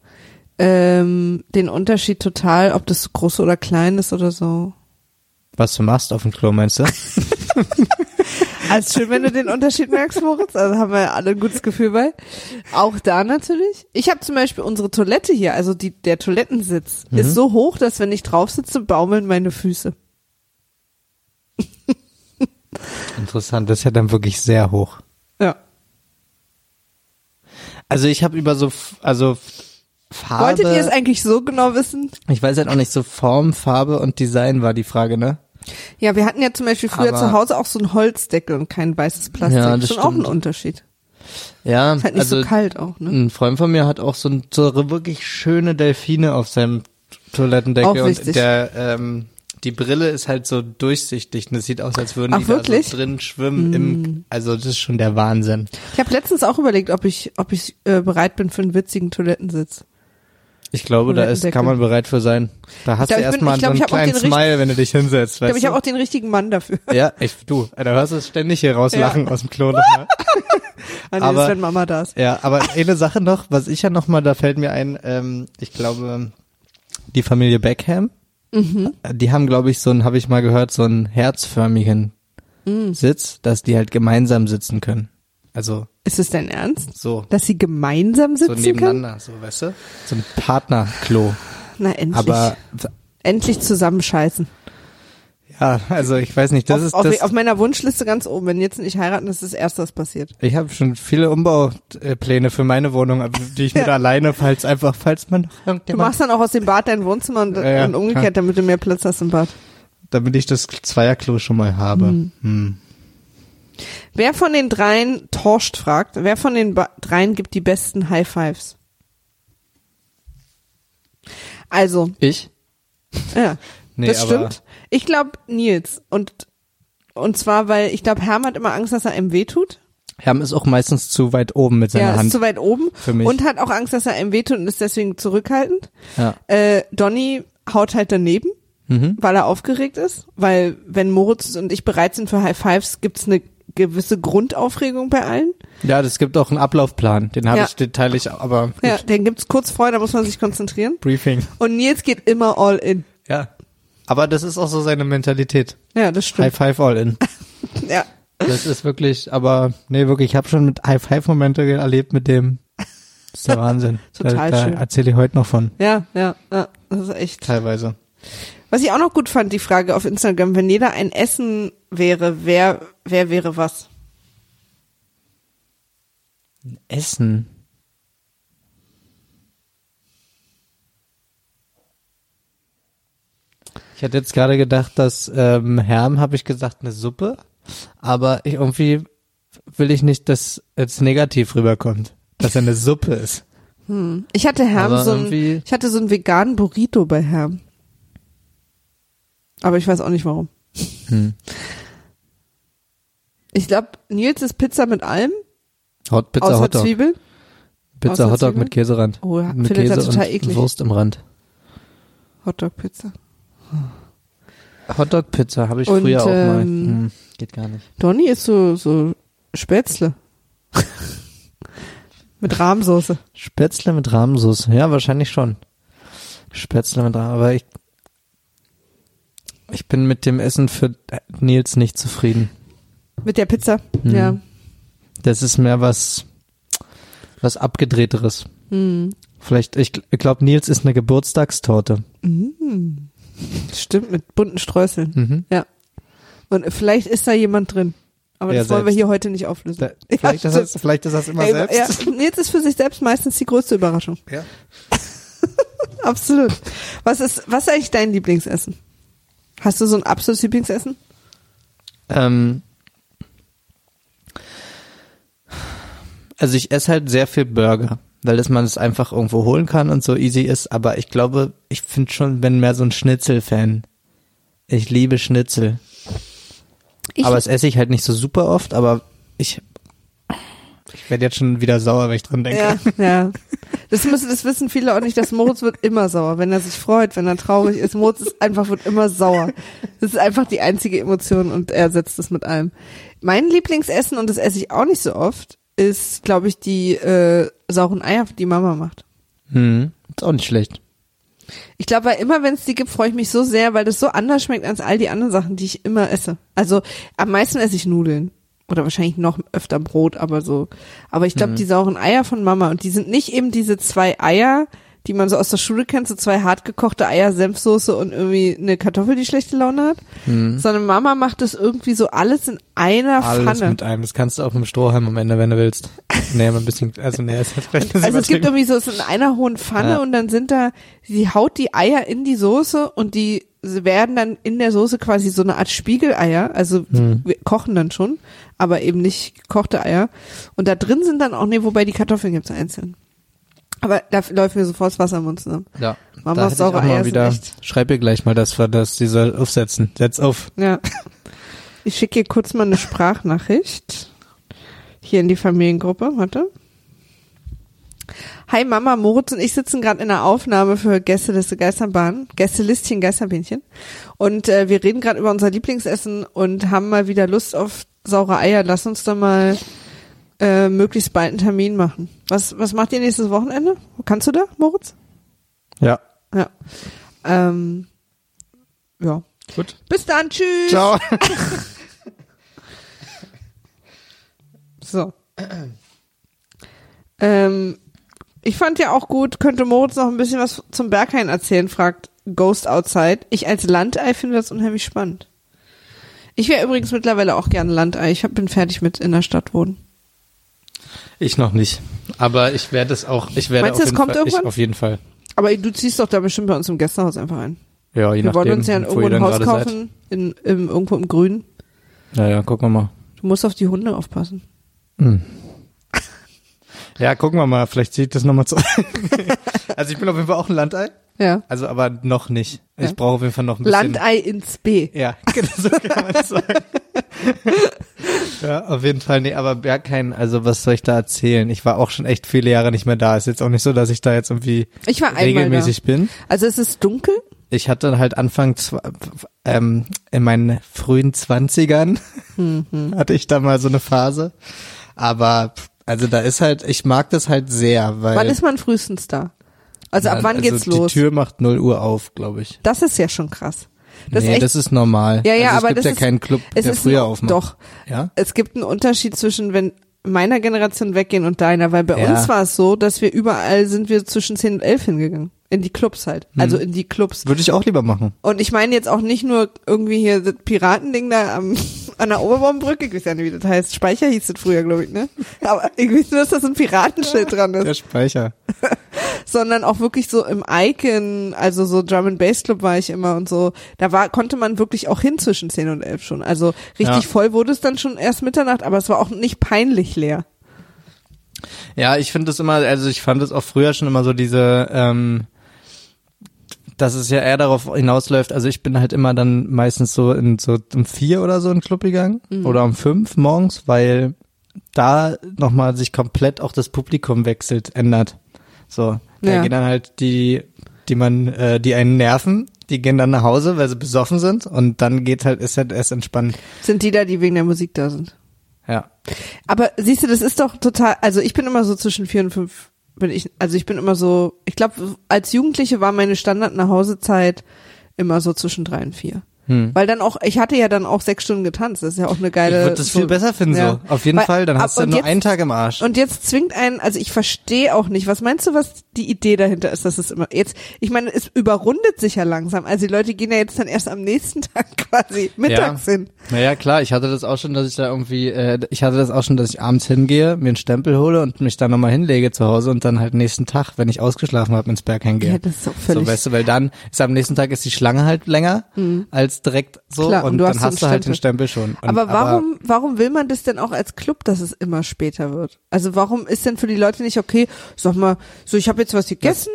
ähm, den Unterschied total, ob das groß oder klein ist oder so. Was du machst auf dem Klo, meinst du? Also schön, wenn du den Unterschied merkst, Moritz. Also haben wir alle ein gutes Gefühl bei. Auch da natürlich. Ich habe zum Beispiel unsere Toilette hier, also die, der Toilettensitz, Mhm. ist so hoch, dass wenn ich drauf sitze, baumeln meine Füße. Interessant, das ist ja dann wirklich sehr hoch. Ja. Also ich habe über so, also Farbe. Wolltet ihr es eigentlich so genau wissen? Ich weiß halt auch nicht, so Form, Farbe und Design war die Frage, ne? Ja, wir hatten ja zum Beispiel früher Aber- zu Hause auch so einen Holzdeckel und kein weißes Plastik. Ja, das ist schon auch ein. Unterschied. Ja, Ist halt nicht also so kalt auch, ne? ein Freund von mir hat auch so, ein, so wirklich schöne Delfine auf seinem Toilettendeckel Auch und der ähm, die Brille ist halt so durchsichtig und es sieht aus, als würden Ach, die wirklich? Mm. da so drin schwimmen. Im, also das ist schon der Wahnsinn. Ich habe letztens auch überlegt, ob ich, ob ich äh, bereit bin für einen witzigen Toilettensitz. Ich glaube, da ist, kann man bereit für sein. Da hast glaub, du erstmal glaub, so einen den kleinen Smile, wenn du dich hinsetzt. Ich glaube, ich habe auch den richtigen Mann dafür. ja, ich, du, da hörst du es ständig hier rauslachen aus dem Klo nochmal. Ah, nee, Aber- das ist, wenn Mama da ist. Ja, aber eine Sache noch, was ich ja noch mal, da fällt mir ein, ähm, ich glaube, die Familie Beckham, Mhm. die haben, glaube ich, so ein, habe ich mal gehört, so einen herzförmigen Mhm. Sitz, dass die halt gemeinsam sitzen können. Also Ist es dein Ernst? so, Dass sie gemeinsam so sitzen können? nebeneinander, so, weißt du? So ein Partnerklo. Na, endlich. Aber endlich zusammenscheißen. ja, also ich weiß nicht, das auf, ist auf, das. auf meiner Wunschliste ganz oben. Wenn jetzt nicht heiraten, ist das erste, was passiert. ich habe schon viele Umbaupläne für meine Wohnung, aber die ich mit alleine, falls einfach, falls man Du machst dann auch aus dem Bad dein Wohnzimmer und, Ja, ja, und umgekehrt, damit du mehr Platz hast im Bad. damit ich das Zweierklo schon mal habe. Mhm. Hm. Wer von den dreien, Torscht fragt, wer von den dreien gibt die besten High Fives? Also, Ich? ja, Nee, das aber- stimmt. Ich glaube Nils und und zwar, weil ich glaube, Herm hat immer Angst, dass er einem wehtut. Herm ist auch meistens zu weit oben mit seiner Ja, ist Hand. zu weit oben Für mich. und hat auch Angst, dass er einem wehtut und ist deswegen zurückhaltend. Ja. Äh, Donny haut halt daneben, Mhm. weil er aufgeregt ist, weil wenn Moritz und ich bereit sind für High Fives, gibt's eine gewisse Grundaufregung bei allen. Ja, das gibt auch einen Ablaufplan. Den habe Ja. ich, den teile ich, aber gut. Ja, den gibt's kurz vorher, da muss man sich konzentrieren. Briefing. Und Nils geht immer all in. Ja. Aber das ist auch so seine Mentalität. Ja, das High stimmt. Five All In. Ja. Das ist wirklich, aber nee, wirklich, ich habe schon mit High Five Momente erlebt mit dem. Das ist der Wahnsinn. Total da, schön. Da erzähle ich heute noch von, Ja, ja, ja, das ist echt. teilweise. Was ich auch noch gut fand, die Frage auf Instagram, wenn jeder ein Essen wäre, wer, wer wäre was? Essen. Ich hatte jetzt gerade gedacht, dass ähm, Herm, habe ich gesagt, eine Suppe, aber ich, irgendwie will ich nicht, dass es negativ rüberkommt, dass er eine Suppe ist. Ich hatte Herm Aber so ein, ich hatte so einen veganen Burrito bei Herm. Aber ich weiß auch nicht warum. Hm. Ich glaube, Nils ist Pizza mit allem, Hot, Pizza außer Hotdog. Zwiebel. Pizza außer Hotdog Zwiebeln? mit Käserand. Oh, ja, mit findet Käse total und eklig. Wurst im Rand. Hotdog-Pizza. Hotdog Pizza habe ich Und, früher auch mal. ähm, Hm, geht gar nicht. Donny ist so, so Spätzle. Mit Rahmsoße. Spätzle mit Rahmsoße. Ja, wahrscheinlich schon. Spätzle mit Rahm, aber ich, ich bin mit dem Essen für Nils nicht zufrieden. Mit der Pizza. Mhm. Ja. Das ist mehr was, was abgedrehteres. Mhm. Vielleicht, ich, ich glaube, Nils ist eine Geburtstagstorte. Stimmt, mit bunten Streuseln. Mhm. Ja. Und vielleicht ist da jemand drin. Aber Ja, das wollen wir hier heute nicht auflösen. Da, Ja, vielleicht, ist stimmt. das, vielleicht ist das immer Ey, selbst. Ja, Nils ist für sich selbst meistens die größte Überraschung. Ja. Absolut. Was ist, was ist eigentlich dein Lieblingsessen? Hast du so ein absolutes Lieblingsessen? Ähm, also ich esse halt sehr viel Burger, weil das man es einfach irgendwo holen kann und so easy ist. Aber ich glaube, ich finde schon, bin mehr so ein Schnitzel-Fan. Ich liebe Schnitzel. Ich, aber das esse ich halt nicht so super oft, aber ich, ich werde jetzt schon wieder sauer, wenn ich dran denke. ja, ja. Das müssen, das wissen viele auch nicht, dass Moritz wird immer sauer, wenn er sich freut, wenn er traurig ist. Moritz ist einfach, wird immer sauer. Das ist einfach die einzige Emotion und er setzt es mit allem. Mein Lieblingsessen, und das esse ich auch nicht so oft, ist, glaube ich, die äh, sauren Eier, die Mama macht. Hm, ist auch nicht schlecht. Ich glaube, weil immer wenn es die gibt, freue ich mich so sehr, weil das so anders schmeckt als all die anderen Sachen, die ich immer esse. Also am meisten esse ich Nudeln. Oder wahrscheinlich noch öfter Brot, aber so. Aber ich glaube, die sauren Eier von Mama, und die sind nicht eben diese zwei Eier, die man so aus der Schule kennt, so zwei hart gekochte Eier, Senfsoße und irgendwie eine Kartoffel, die schlechte Laune hat. Sondern Mama macht das irgendwie so alles in einer Alles Pfanne. mit einem. Das kannst du auch mit dem Strohhalm am Ende, wenn du willst. nee, ein bisschen, also nee, ist vielleicht Also es gibt irgendwie so, es ist in einer hohen Pfanne Ja. und dann sind da, sie haut die Eier in die Soße und die sie werden dann in der Soße quasi so eine Art Spiegeleier, also Hm. wir kochen dann schon, aber eben nicht gekochte Eier. Und da drin sind dann auch, nee, wobei die Kartoffeln gibt's einzeln. Aber da läuft mir sofort das Wasser im Mund zusammen. Ja. Ich saure auch Eier wieder, schreib ihr gleich mal, dass wir das, die soll aufsetzen. Setz auf. Ja. Ich schicke ihr kurz mal eine Sprachnachricht. Hier in die Familiengruppe, warte. Hi Mama, Moritz und ich sitzen gerade in einer Aufnahme für Gästeliste Geisterbahn, Gästelistchen Geisterbähnchen. Und äh, wir reden gerade über unser Lieblingsessen und haben mal wieder Lust auf saure Eier. Lass uns da mal äh, möglichst bald einen Termin machen. Was, was macht ihr nächstes Wochenende? Kannst du da, Moritz? Ja. Ja. Ähm, ja. Gut. Bis dann, tschüss. Ciao. So. ähm, ich fand ja auch gut, könnte Moritz noch ein bisschen was zum Berghain erzählen, fragt Ghost Outside. Ich als Landei finde das unheimlich spannend. Ich wäre übrigens mittlerweile auch gerne Landei. Ich hab, bin fertig mit in der Stadt wohnen. Ich noch nicht. Aber ich werde es auch, ich werde Meinst du, auf es jeden kommt Fall, ich, irgendwann? auf jeden Fall. Aber du ziehst doch da bestimmt bei uns im Gästehaus einfach ein. Ja, je Wir wollen nachdem, uns ja in wo irgendwo ein Haus kaufen, in, im, irgendwo im Grün. Naja, gucken wir mal. Du musst auf die Hunde aufpassen. Ja, gucken wir mal, vielleicht ziehe ich das nochmal zu. also ich bin auf jeden Fall auch ein Landei. Ja. Also aber noch nicht. Ich Ja. brauche auf jeden Fall noch ein bisschen. Landei ins B. Ja, genau so kann man sagen. ja, auf jeden Fall. Nee, aber Berghain, also was soll ich da erzählen? Ich war auch schon echt viele Jahre nicht mehr da. Ist jetzt auch nicht so, dass ich da jetzt irgendwie Ich war einmal regelmäßig bin. da. Also es ist dunkel. Ich hatte halt Anfang, ähm, in meinen frühen Zwanzigern Mhm. hatte ich da mal so eine Phase. Aber, also da ist halt, ich mag das halt sehr, weil. Wann ist man frühestens da? Also ab wann geht's die los? Tür macht 0 Uhr auf, glaube ich. Das ist ja schon krass. Das nee, ist echt, das ist normal. ja, ja, also es aber gibt das ja ist, keinen Club, es der ist früher aufmacht. Doch. Ja? Es gibt einen Unterschied zwischen, wenn meiner Generation weggehen und deiner, weil bei Ja. uns war es so, dass wir überall sind wir zwischen 10 und 11 hingegangen. In die Clubs halt. Also Hm. in die Clubs. Würde ich auch lieber machen. Und ich meine jetzt auch nicht nur irgendwie hier das Piratending da am, an der Oberbaumbrücke, ich weiß ja nicht, wie das heißt. Speicher hieß das früher, glaube ich, ne? Aber irgendwie nur, dass da so ein Piratenschild dran ist. Der Speicher. sondern auch wirklich so im Icon, also so Drum and Bass Club war ich immer und so. Da war konnte man wirklich auch hin zwischen 10 und 11 schon. Also richtig Ja. voll wurde es dann schon erst Mitternacht, aber es war auch nicht peinlich leer. Ja, ich finde das immer, also ich fand es auch früher schon immer so diese, ähm, dass es ja eher darauf hinausläuft, also ich bin halt immer dann meistens so in so um vier oder so in den Club gegangen Mhm. oder um fünf morgens, weil da nochmal sich komplett auch das Publikum wechselt, ändert. So, da Ja. gehen dann halt die, die man, äh, die einen nerven, die gehen dann nach Hause, weil sie besoffen sind und dann geht halt, ist halt erst entspannt. Sind die da, die wegen der Musik da sind? Ja. Aber siehst du, das ist doch total, also ich bin immer so zwischen vier und fünf, bin ich, also ich bin immer so, ich glaube, als Jugendliche war meine Standard-Nachhausezeit immer so zwischen drei und vier. Hm. Weil dann auch, ich hatte ja dann auch sechs Stunden getanzt, das ist ja auch eine geile. Ich würde das viel so- besser finden ja. so. Auf jeden Weil- Fall, dann ab- hast du und nur jetzt- einen Tag im Arsch. Und jetzt zwingt einen, also ich verstehe auch nicht, was meinst du, was die Idee dahinter ist, dass es immer jetzt, ich meine, es überrundet sich ja langsam. Also die Leute gehen ja jetzt dann erst am nächsten Tag quasi mittags ja. hin. Naja, klar, ich hatte das auch schon, dass ich da irgendwie, äh, ich hatte das auch schon, dass ich abends hingehe, mir einen Stempel hole und mich dann nochmal hinlege zu Hause und dann halt nächsten Tag, wenn ich ausgeschlafen habe, ins Berg hingehe. Ja, das ist doch völlig- Mhm. So, weißt du, weil dann ist am nächsten Tag ist die Schlange halt länger als direkt so Klar, und und, du dann hast hast du halt den Stempel schon. Und, aber warum, warum will man das denn auch als Club, dass es immer später wird? Also warum ist denn für die Leute nicht okay, sag mal, so ich habe jetzt was gegessen,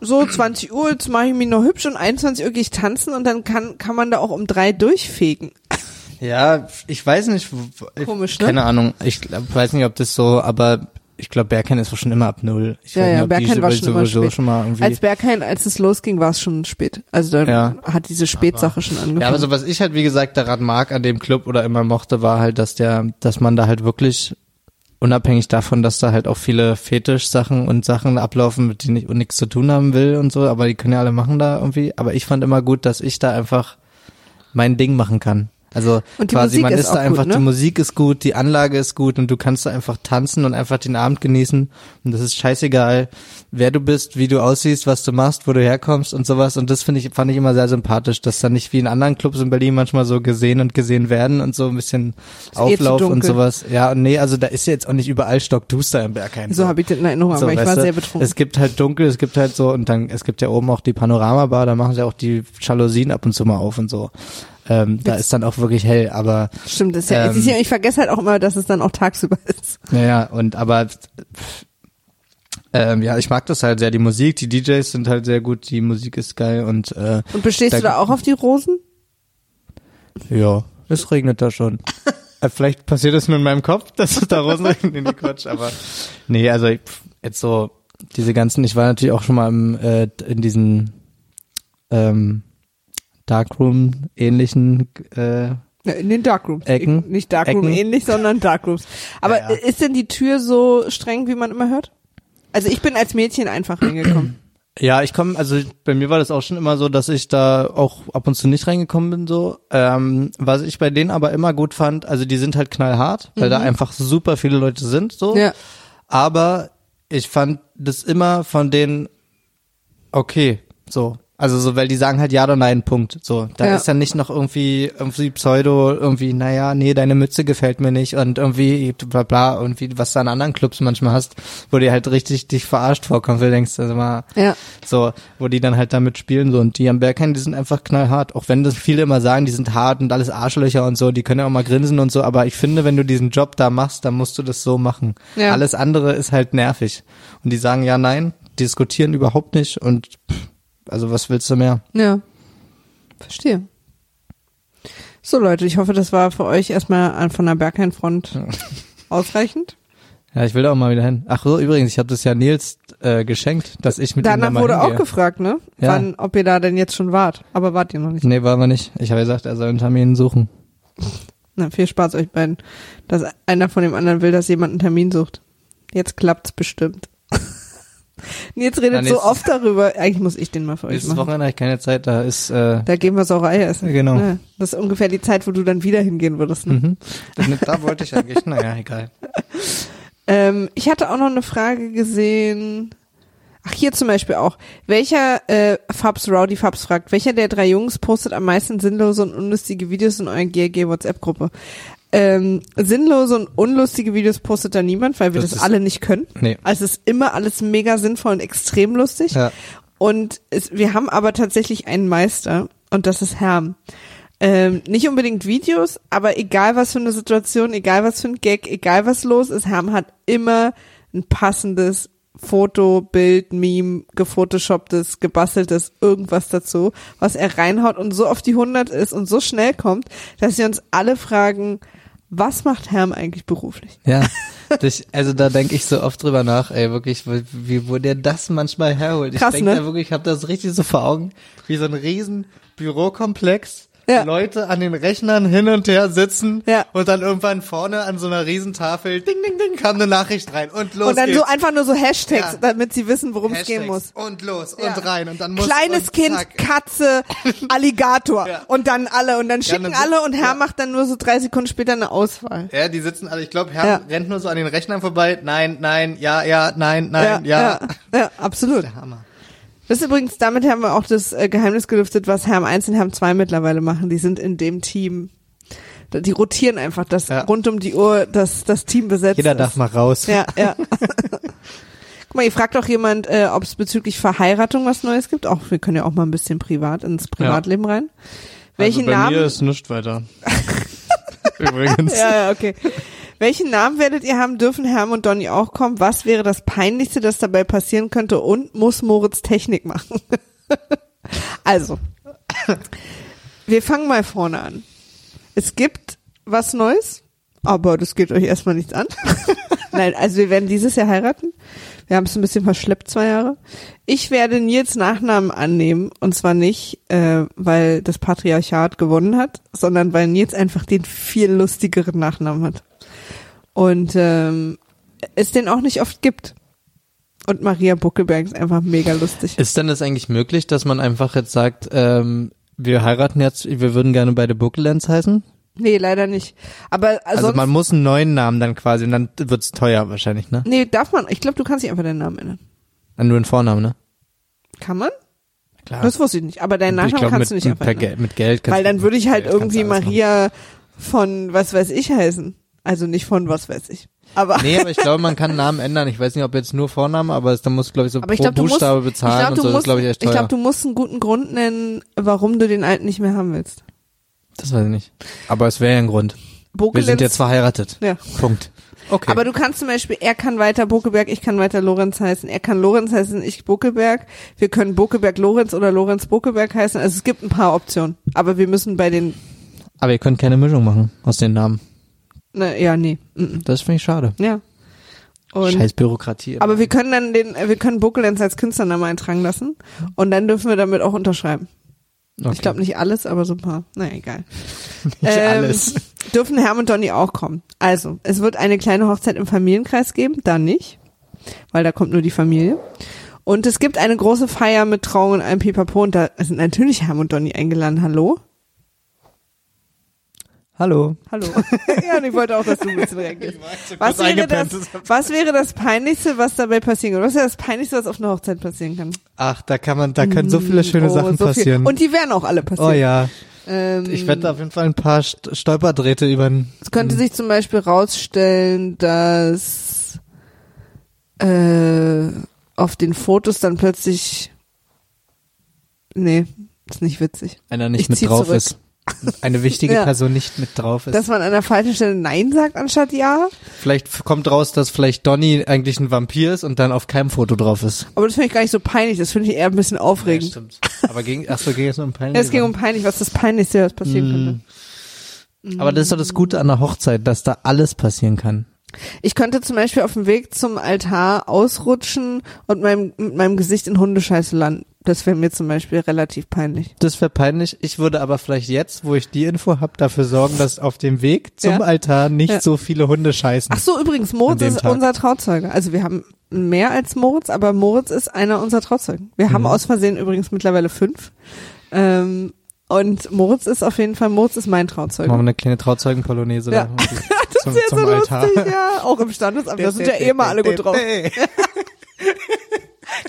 so 20 Uhr, jetzt mache ich mich noch hübsch und 21 Uhr gehe ich tanzen und dann kann, kann man da auch um drei durchfegen. Ja, ich weiß nicht. w- Komisch, ne? Keine Ahnung. Ich weiß nicht, ob das so, aber ich glaube, Bergheim ist schon immer ab null. Ich Ja, ja, nicht, Berghain war schon immer sowieso spät. schon mal irgendwie. Als Berghain, als es losging, war es schon spät. Also dann Ja. hat diese Spätsache schon angefangen. Ja, aber so was ich halt wie gesagt daran mag an dem Club oder immer mochte, war halt, dass der, dass man da halt wirklich unabhängig davon, dass da halt auch viele Fetisch-Sachen und Sachen ablaufen, mit denen ich nichts zu tun haben will und so, aber die können ja alle machen da irgendwie. Aber ich fand immer gut, dass ich da einfach mein Ding machen kann. Also Und quasi Musik man ist ist, da einfach, gut, ne? die Musik ist gut, die Anlage ist gut und du kannst da einfach tanzen und einfach den Abend genießen. Und das ist scheißegal, wer du bist, wie du aussiehst, was du machst, wo du herkommst und sowas. Und das finde ich, fand ich immer sehr sympathisch, dass da nicht wie in anderen Clubs in Berlin manchmal so gesehen und gesehen werden und so ein bisschen eh zu Auflauf und dunkel. sowas. Ja, und nee, also da ist ja jetzt auch nicht überall stockduster im Berghain. so habe ich das in Erinnerung, aber ich war sehr betrunken. Es gibt halt dunkel, es gibt halt so, und dann, es gibt ja oben auch die Panoramabar, da machen sie auch die Jalousien ab und zu mal auf und so. Ähm, da ist dann auch wirklich hell, aber Stimmt, das ist ja, ähm, es ist ja, ich vergesse halt auch immer, dass es dann auch tagsüber ist. naja, und aber ähm, ja, ich mag das halt sehr. Die Musik, die DJs sind halt sehr gut, die Musik ist geil und äh, Und bestehst Da- du da auch auf die Rosen? ja, es regnet da schon. Äh, Vielleicht passiert es nur in meinem Kopf, dass es da Rosen regnet. Nee, nee, Quatsch, aber nee, also jetzt so diese ganzen, ich war natürlich auch schon mal im, äh, in diesen ähm, Darkroom-ähnlichen äh, in den Darkrooms. Ecken. Ich- Nicht Darkroom Ecken. ähnlich, sondern Darkrooms. Aber Ja, ja. ist denn die Tür so streng, wie man immer hört? Also ich bin als Mädchen einfach reingekommen. Ja, ich komme, also bei mir war das auch schon immer so, dass ich da auch ab und zu nicht reingekommen bin so. Ähm, was ich bei denen aber immer gut fand, also die sind halt knallhart, weil da einfach super viele Leute sind so. Ja. Aber ich fand das immer von denen okay, so. Also so, weil die sagen halt ja oder nein, Punkt. So, da Ja. ist dann nicht noch irgendwie irgendwie Pseudo, irgendwie, naja, nee, deine Mütze gefällt mir nicht und irgendwie bla bla, irgendwie, was du an anderen Clubs manchmal hast, wo dir halt richtig dich verarscht vorkommt, weil du denkst, also mal, Ja. so, wo die dann halt damit spielen so und die am Berghain, die sind einfach knallhart, auch wenn das viele immer sagen, die sind hart und alles Arschlöcher und so, die können ja auch mal grinsen und so, aber ich finde, wenn du diesen Job da machst, dann musst du das so machen. Ja. Alles andere ist halt nervig und die sagen ja, nein, diskutieren überhaupt nicht und pff, also was willst du mehr? Ja. Verstehe. So Leute, ich hoffe, das war für euch erstmal von der Berghain-Front ausreichend. Ja, ich will da auch mal wieder hin. Ach so, übrigens, ich habe das ja Nils äh, geschenkt, dass ich mit ihm da Danach mal wurde auch hingehe. gefragt, ne? Ja. Wann, ob ihr da denn jetzt schon wart. Aber wart ihr noch nicht. Nee, waren wir nicht. Ich habe gesagt, er soll einen Termin suchen. Na, viel Spaß euch beiden. Dass einer von dem anderen will, dass jemand einen Termin sucht. Jetzt klappt's bestimmt. Nils redet so oft darüber. Eigentlich muss ich den mal für euch machen. Wochenende habe ich keine Zeit, da ist äh, Da gehen wir Sauerei essen. Genau. Ja, das ist ungefähr die Zeit, wo du dann wieder hingehen würdest. Ne? mhm. da wollte ich eigentlich, naja, egal. Ähm, ich hatte auch noch eine Frage gesehen. Ach, hier zum Beispiel auch. Welcher, äh, Fabs, Rowdy Fabs fragt, welcher der drei Jungs postet am meisten sinnlose und unlustige Videos in eurer GRG-WhatsApp-Gruppe? Ähm, sinnlose und unlustige Videos postet da niemand, weil wir das, Das alle nicht können. Nee. Also es ist immer alles mega sinnvoll und extrem lustig. Ja. Und es, wir haben aber tatsächlich einen Meister und das ist Herm. Ähm, nicht unbedingt Videos, aber egal was für eine Situation, egal was für ein Gag, egal was los ist, Herm hat immer ein passendes Foto, Bild, Meme, gefotoshopptes, gebasteltes, irgendwas dazu, was er reinhaut und so auf die 100 ist und so schnell kommt, dass wir uns alle fragen, was macht Herm eigentlich beruflich? Ja, das, also da denke ich so oft drüber nach, ey, wirklich, wie, wo der das manchmal herholt. Ich Krass, denke ne? da wirklich, ich habe das richtig so vor Augen, wie so ein riesen Bürokomplex Ja. Leute an den Rechnern hin und her sitzen Ja. und dann irgendwann vorne an so einer Riesentafel, ding, ding, ding, kam eine Nachricht rein und los Und dann geht's. so einfach nur so Hashtags, Ja. damit sie wissen, worum es gehen muss. Und los und rein und dann muss Kleines Kind, zack. Katze, Alligator. Und dann alle. Und dann schicken dann alle und Herr macht dann nur so drei Sekunden später eine Auswahl. Ja, die sitzen alle, ich glaube, Herr Ja. rennt nur so an den Rechnern vorbei. Nein, nein, ja, ja, nein, nein, ja. ja, ja, absolut. Der Hammer. Das ist übrigens, damit haben wir auch das äh, Geheimnis gelüftet, was Herm 1 und Herm 2 mittlerweile machen. Die sind in dem Team. Die rotieren einfach, dass Ja. rund um die Uhr das, das Team besetzt Jeder ist. darf mal raus. Ja, ja. Guck mal, ihr fragt auch jemand, äh, ob es bezüglich Verheiratung was Neues gibt. Auch wir können ja auch mal ein bisschen privat ins Privatleben rein. Welchen also bei Namen? mir ist nichts weiter. Übrigens. ja, ja, okay. Welchen Namen werdet ihr haben? Dürfen Herm und Donny auch kommen? Was wäre das Peinlichste, das dabei passieren könnte? Und muss Moritz Technik machen? also, wir fangen mal vorne an. Es gibt was Neues, aber das geht euch erstmal nichts an. Nein, also wir werden dieses Jahr heiraten. Wir haben es ein bisschen verschleppt, zwei Jahre. Ich werde Nils Nachnamen annehmen und zwar nicht, äh, weil das Patriarchat gewonnen hat, sondern weil Nils einfach den viel lustigeren Nachnamen hat. Und ähm, es den auch nicht oft gibt. Und Maria Buckelberg ist einfach mega lustig. Ist denn das eigentlich möglich, dass man einfach jetzt sagt, ähm, wir heiraten jetzt, wir würden gerne beide Buckelands heißen? Nee, leider nicht. Aber Also sonst, man muss einen neuen Namen dann quasi und dann wird's teuer wahrscheinlich, ne? nee, darf man. Ich glaube, du kannst dich einfach deinen Namen ändern. Dann nur einen Vornamen, ne? Kann man? Klar. Das wusste ich nicht. Aber deinen Nachnamen glaube, kannst mit, du nicht einfach ändern. Mit Geld kannst Weil dann würde ich halt irgendwie alles machen. Maria von was weiß ich heißen. Also nicht von was weiß ich. Aber, Nee, aber ich glaube, man kann Namen ändern. Ich weiß nicht, ob jetzt nur Vornamen, aber es, dann musst du, glaube ich, so aber ich pro musst, Buchstabe ich bezahlen glaub, und so. das musst, ist, glaube ich, echt ich glaube, du musst einen guten Grund nennen, warum du den alten nicht mehr haben willst. das weiß ich nicht. Aber es wäre ja ein Grund. Wir Bokelenz- sind jetzt verheiratet. Ja. Punkt. Okay. Aber du kannst zum Beispiel, er kann weiter Buckelberg, ich kann weiter Lorenz heißen. Er kann Lorenz heißen, ich Buckelberg. Wir können Buckelberg Lorenz oder Lorenz Buckelberg heißen. Also es gibt ein paar Optionen. Aber wir müssen bei den, aber ihr könnt keine Mischung machen aus den Namen. Ja, nee. Das finde ich schade. ja. Und, Scheiß Bürokratie. aber wir können dann den, äh, wir können Buckelenz als Künstlername eintragen lassen. Und dann dürfen wir damit auch unterschreiben. okay. Ich glaube nicht alles, aber so ein paar. Naja, egal. nicht Ähm, alles. Dürfen Herm und Donny auch kommen. Also, es wird eine kleine Hochzeit im Familienkreis geben, da nicht, weil da kommt nur die Familie. Und es gibt eine große Feier mit Trauung und allem Pipapo und da sind natürlich Herm und Donny eingeladen. Hallo? Hallo. Hallo. ja, und ich wollte auch, dass du ein bisschen reagierst. Was wäre, das, was wäre das Peinlichste, was dabei passieren kann? Was wäre das Peinlichste, was auf einer Hochzeit passieren kann? Ach, da kann man, da können so viele schöne Oh, Sachen so viel. passieren. Und die werden auch alle passieren. oh ja. Ähm, Ich werde auf jeden Fall ein paar St Stolperdrähte über den Es könnte sich zum Beispiel rausstellen, dass äh, auf den Fotos dann plötzlich nee, ist nicht witzig. einer nicht Ich mit drauf zurück. ist. Eine wichtige Ja. Person nicht mit drauf ist. Dass man an der falschen Stelle Nein sagt anstatt Ja. vielleicht kommt raus, dass vielleicht Donny eigentlich ein Vampir ist und dann auf keinem Foto drauf ist. Aber das finde ich gar nicht so peinlich. Das finde ich eher ein bisschen aufregend. stimmt. Aber ging, ach so, ging es nur um Ja, peinlich. es ging um peinlich, was das Peinlichste, was passieren könnte. Aber das ist doch das Gute an der Hochzeit, dass da alles passieren kann. Ich könnte zum Beispiel auf dem Weg zum Altar ausrutschen und meinem, mit meinem Gesicht in Hundescheiße landen. Das wäre mir zum Beispiel relativ peinlich. Das wäre peinlich. Ich würde aber vielleicht jetzt, wo ich die Info habe, dafür sorgen, dass auf dem Weg zum Ja. Altar nicht Ja. so viele Hunde scheißen. Ach so, übrigens, Moritz ist Tag. unser Trauzeuge. Also wir haben mehr als Moritz, aber Moritz ist einer unserer Trauzeugen. Wir Mhm. haben aus Versehen übrigens mittlerweile fünf. Ähm, und Moritz ist auf jeden Fall, Moritz ist mein Trauzeuge. Machen wir eine kleine Trauzeugen-Polonaise Ja. da zum, ist ja zum so Altar. lustig, ja. Auch im Standesamt. Da sind ja eh mal alle gut drauf.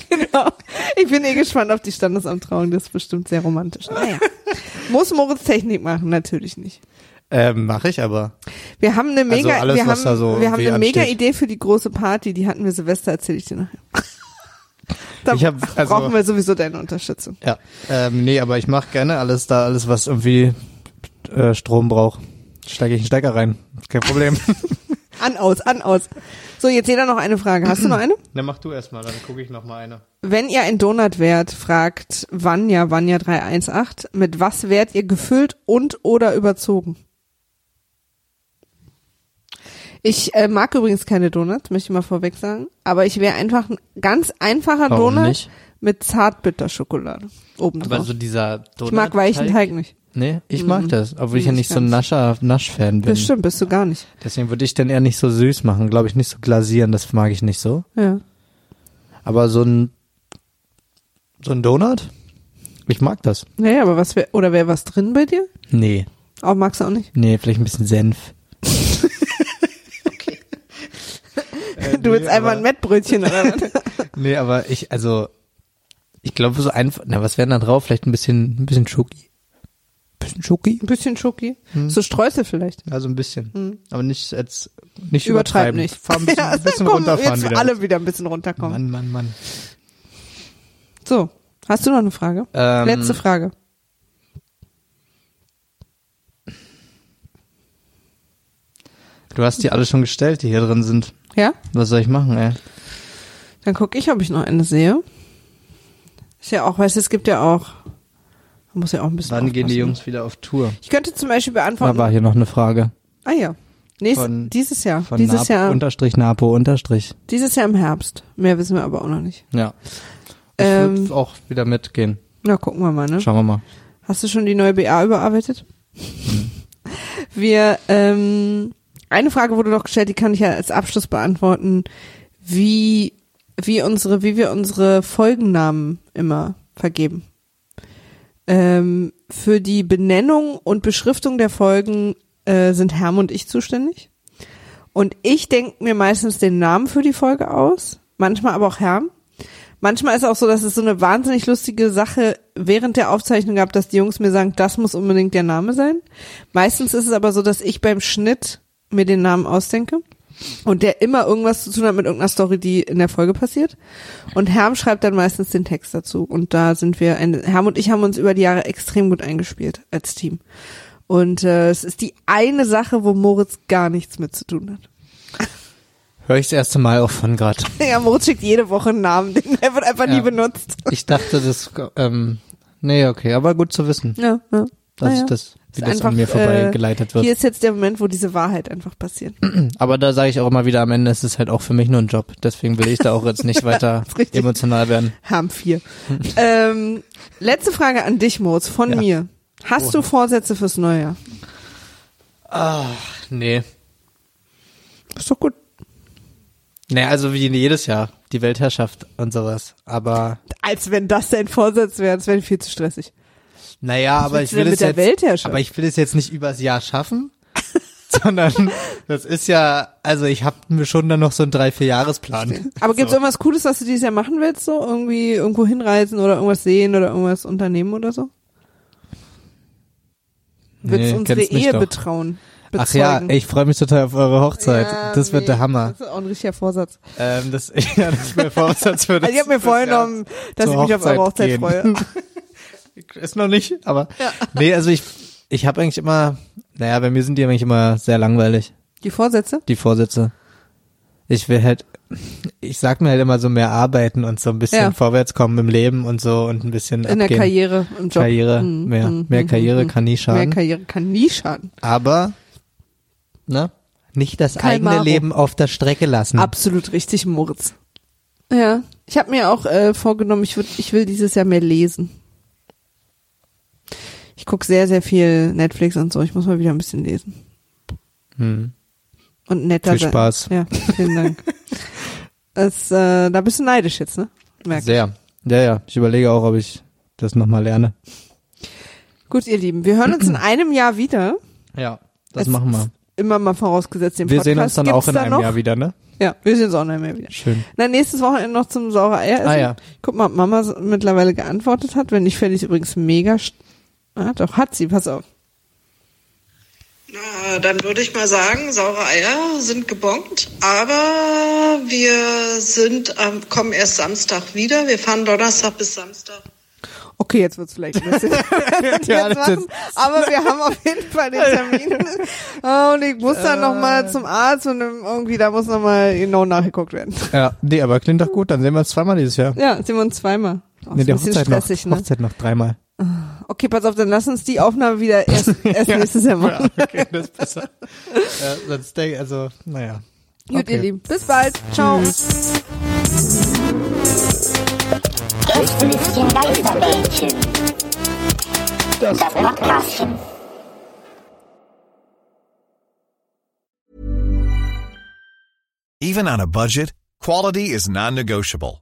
Genau. Ich bin eh gespannt auf die Standesamttrauung. Das ist bestimmt sehr romantisch. Naja. Muss Moritz Technik machen? Natürlich nicht. Ähm, Mache ich aber. Wir haben eine mega, Also alles, wir haben, so wir haben eine mega ansteht. Idee für die große Party. Die hatten wir Silvester, erzähle ich dir nachher. da hab, also, brauchen wir sowieso deine Unterstützung. Ja, ähm, nee, aber ich mache gerne alles da, alles was irgendwie äh, Strom braucht. Steige ich einen Stecker rein. Kein Problem. An, aus, an, aus. So, jetzt jeder noch eine Frage. Hast du noch eine? Dann mach du erstmal, dann gucke ich noch mal eine. Wenn ihr ein Donut wärt, fragt Vanya, Vanya318, mit was wärt ihr gefüllt und oder überzogen? Ich äh, mag übrigens keine Donuts, möchte ich mal vorweg sagen, aber ich wäre einfach ein ganz einfacher Warum Donut nicht? mit Zartbitterschokolade oben Aber drauf. so dieser Donut ich mag weichen Teig nicht. Nee, ich mag Mhm. das, obwohl ich ja Nicht nicht so ein Nasch-Fan bin. Das stimmt, bist du gar nicht. Deswegen würde ich den eher nicht so süß machen, glaube ich, nicht so glasieren, das mag ich nicht so. Ja. Aber so ein, so ein Donut? Ich mag das. Naja, aber was wär, oder wäre was drin bei dir? Nee, Auch magst du auch nicht? nee, vielleicht ein bisschen Senf. du willst einfach ein Mettbrötchen oder? Nee, aber ich, also, ich glaube so einfach, na, was wäre da drauf? Vielleicht ein bisschen, ein bisschen Schoki. Bisschen Schoki? Ein bisschen Schoki. Hm. So Streusel vielleicht. Ja, so ein bisschen. Aber nicht jetzt, nicht Übertreib übertreiben. nicht. Fahr ein bisschen, Ja, ein bisschen komm, runterfahren jetzt wieder. alle wieder ein bisschen runterkommen. Mann, Mann, Mann. So, hast du noch eine Frage? Ähm, Letzte Frage. Du hast die alle schon gestellt, die hier drin sind. Ja? Was soll ich machen, ey? Dann gucke ich, ob ich noch eine sehe. Ist ja auch, weißt du, es gibt ja auch, man muss ja auch ein bisschen Wann gehen die aufpassen. Jungs wieder auf Tour? Ich könnte zum Beispiel Da beantworten. war hier noch eine Frage. ah ja. Nächst, Von- dieses Jahr. Von Dieses Napo, Jahr. Unterstrich Napo Unterstrich. Dieses Jahr im Herbst. Mehr wissen wir aber auch noch nicht. Ja. Ich Ähm, würde auch wieder mitgehen. Na, gucken wir mal, ne? Schauen wir mal. Hast du schon die neue BA überarbeitet? Wir, ähm, eine Frage wurde noch gestellt, die kann ich ja als Abschluss beantworten, wie, wie unsere, wie wir unsere Folgennamen immer vergeben. Ähm, für die Benennung und Beschriftung der Folgen äh, sind Herm und ich zuständig. Und ich denke mir meistens den Namen für die Folge aus, manchmal aber auch Herm. Manchmal ist auch so, dass es so eine wahnsinnig lustige Sache während der Aufzeichnung gab, dass die Jungs mir sagen, das muss unbedingt der Name sein. Meistens ist es aber so, dass ich beim Schnitt mir den Namen ausdenke und der immer irgendwas zu tun hat mit irgendeiner Story, die in der Folge passiert. Und Herm schreibt dann meistens den Text dazu. Und da sind wir, ein, Herm und ich haben uns über die Jahre extrem gut eingespielt als Team. Und äh, es ist die eine Sache, wo Moritz gar nichts mit zu tun hat. Hör ich das erste Mal auch von grad. Ja, Moritz schickt jede Woche einen Namen, den er wird einfach nie Ja. benutzt. Ich dachte, das, ähm, nee, okay, aber gut zu wissen, Ja, ja. dass Naja. das, wie das einfach, an mir vorbei geleitet Hier wird. ist jetzt der Moment, wo diese Wahrheit einfach passiert. Aber da sage ich auch immer wieder, am Ende ist es halt auch für mich nur ein Job. Deswegen will ich da auch jetzt nicht weiter emotional werden. Haben vier. ähm, letzte Frage an dich, Moritz, von Ja. mir. Hast du Vorsätze fürs neue Jahr? Nee. Ist doch gut. Nee, also wie jedes Jahr. Die Weltherrschaft und sowas. Aber, Als wenn das dein Vorsatz wäre, das wäre viel zu stressig. Naja, aber ich du will es jetzt, aber ich will es jetzt nicht übers Jahr schaffen. sondern das ist ja, also ich habe mir schon dann noch so einen drei, vier Jahresplan. Aber gibt's irgendwas Cooles, was du dieses Jahr machen willst? So irgendwie irgendwo hinreisen oder irgendwas sehen oder irgendwas unternehmen oder so? Willst Nee, unsere Ehe doch. betrauen? Ach ja, bezeugen? ich freue mich total auf eure Hochzeit. Ja, das wird nee, der Hammer. Das ist auch ein richtiger Vorsatz. Ähm, das, ja, das ist mein Vorsatz für das. Also ich habe mir vorgenommen, dass ich mich auf eure Hochzeit gehen. freue. Ist noch nicht, aber nee, also ich ich habe eigentlich immer, naja, bei mir sind die eigentlich immer sehr langweilig, Die Vorsätze? die Vorsätze. Ich will halt, ich sag mir halt immer so mehr arbeiten und so ein bisschen Ja. vorwärts kommen im Leben und so und ein bisschen In der abgehen. Karriere, im Job. Karriere, Mhm, mehr, mhm, mehr mhm, Karriere mhm. kann nie Mehr schaden. Karriere kann nie schaden. aber, ne, nicht das Kein eigene Maro. Leben auf der Strecke lassen. Absolut richtig, Moritz. Ja, ich habe mir auch äh, vorgenommen, ich, würd, ich will dieses Jahr mehr lesen. Ich guck sehr, sehr viel Netflix und so. Ich muss mal wieder ein bisschen lesen. Hm. Und netter Viel sein. Spaß. Ja, vielen Dank. das, äh, da bist du neidisch jetzt, ne? Merk ich. Sehr. Ja, ja. Ich überlege auch, ob ich das nochmal lerne. Gut, ihr Lieben, wir hören uns in einem Jahr wieder. Ja, das Es- machen wir. Immer mal vorausgesetzt den Wir Podcast. sehen uns dann Gibt's auch in einem noch? Jahr wieder, ne? Ja, wir sehen uns auch in einem Jahr wieder. Schön. Na, nächstes Wochenende noch zum saure Eier essen. Ah, ja. Guck mal, ob Mama mittlerweile geantwortet hat. Wenn nicht, fände ich übrigens mega. St- Ah, doch, hat sie, pass auf. Na, dann würde ich mal sagen, saure Eier sind gebongt, aber wir sind, ähm, kommen erst Samstag wieder. Wir fahren Donnerstag bis Samstag. Okay, jetzt wird's vielleicht ein bisschen. Ja, machen, aber wir haben auf jeden Fall den Termin. Oh, und ich muss dann noch mal zum Arzt und irgendwie, da muss noch mal genau nachgeguckt werden. Ja, nee, aber klingt doch gut. Dann sehen wir uns zweimal dieses Jahr. Ja, sehen wir uns zweimal. Oh, nee, ist die Hochzeit noch, stressig, ne? Hochzeit noch dreimal. Okay, pass auf, dann lass uns die Aufnahme wieder erst, erst nächstes Jahr machen. okay, das ist besser. ja, sonst denke ich, also, naja. Gut, Okay. ihr Lieben. Bis bald. Ciao. Das. Even on a budget, quality is non-negotiable.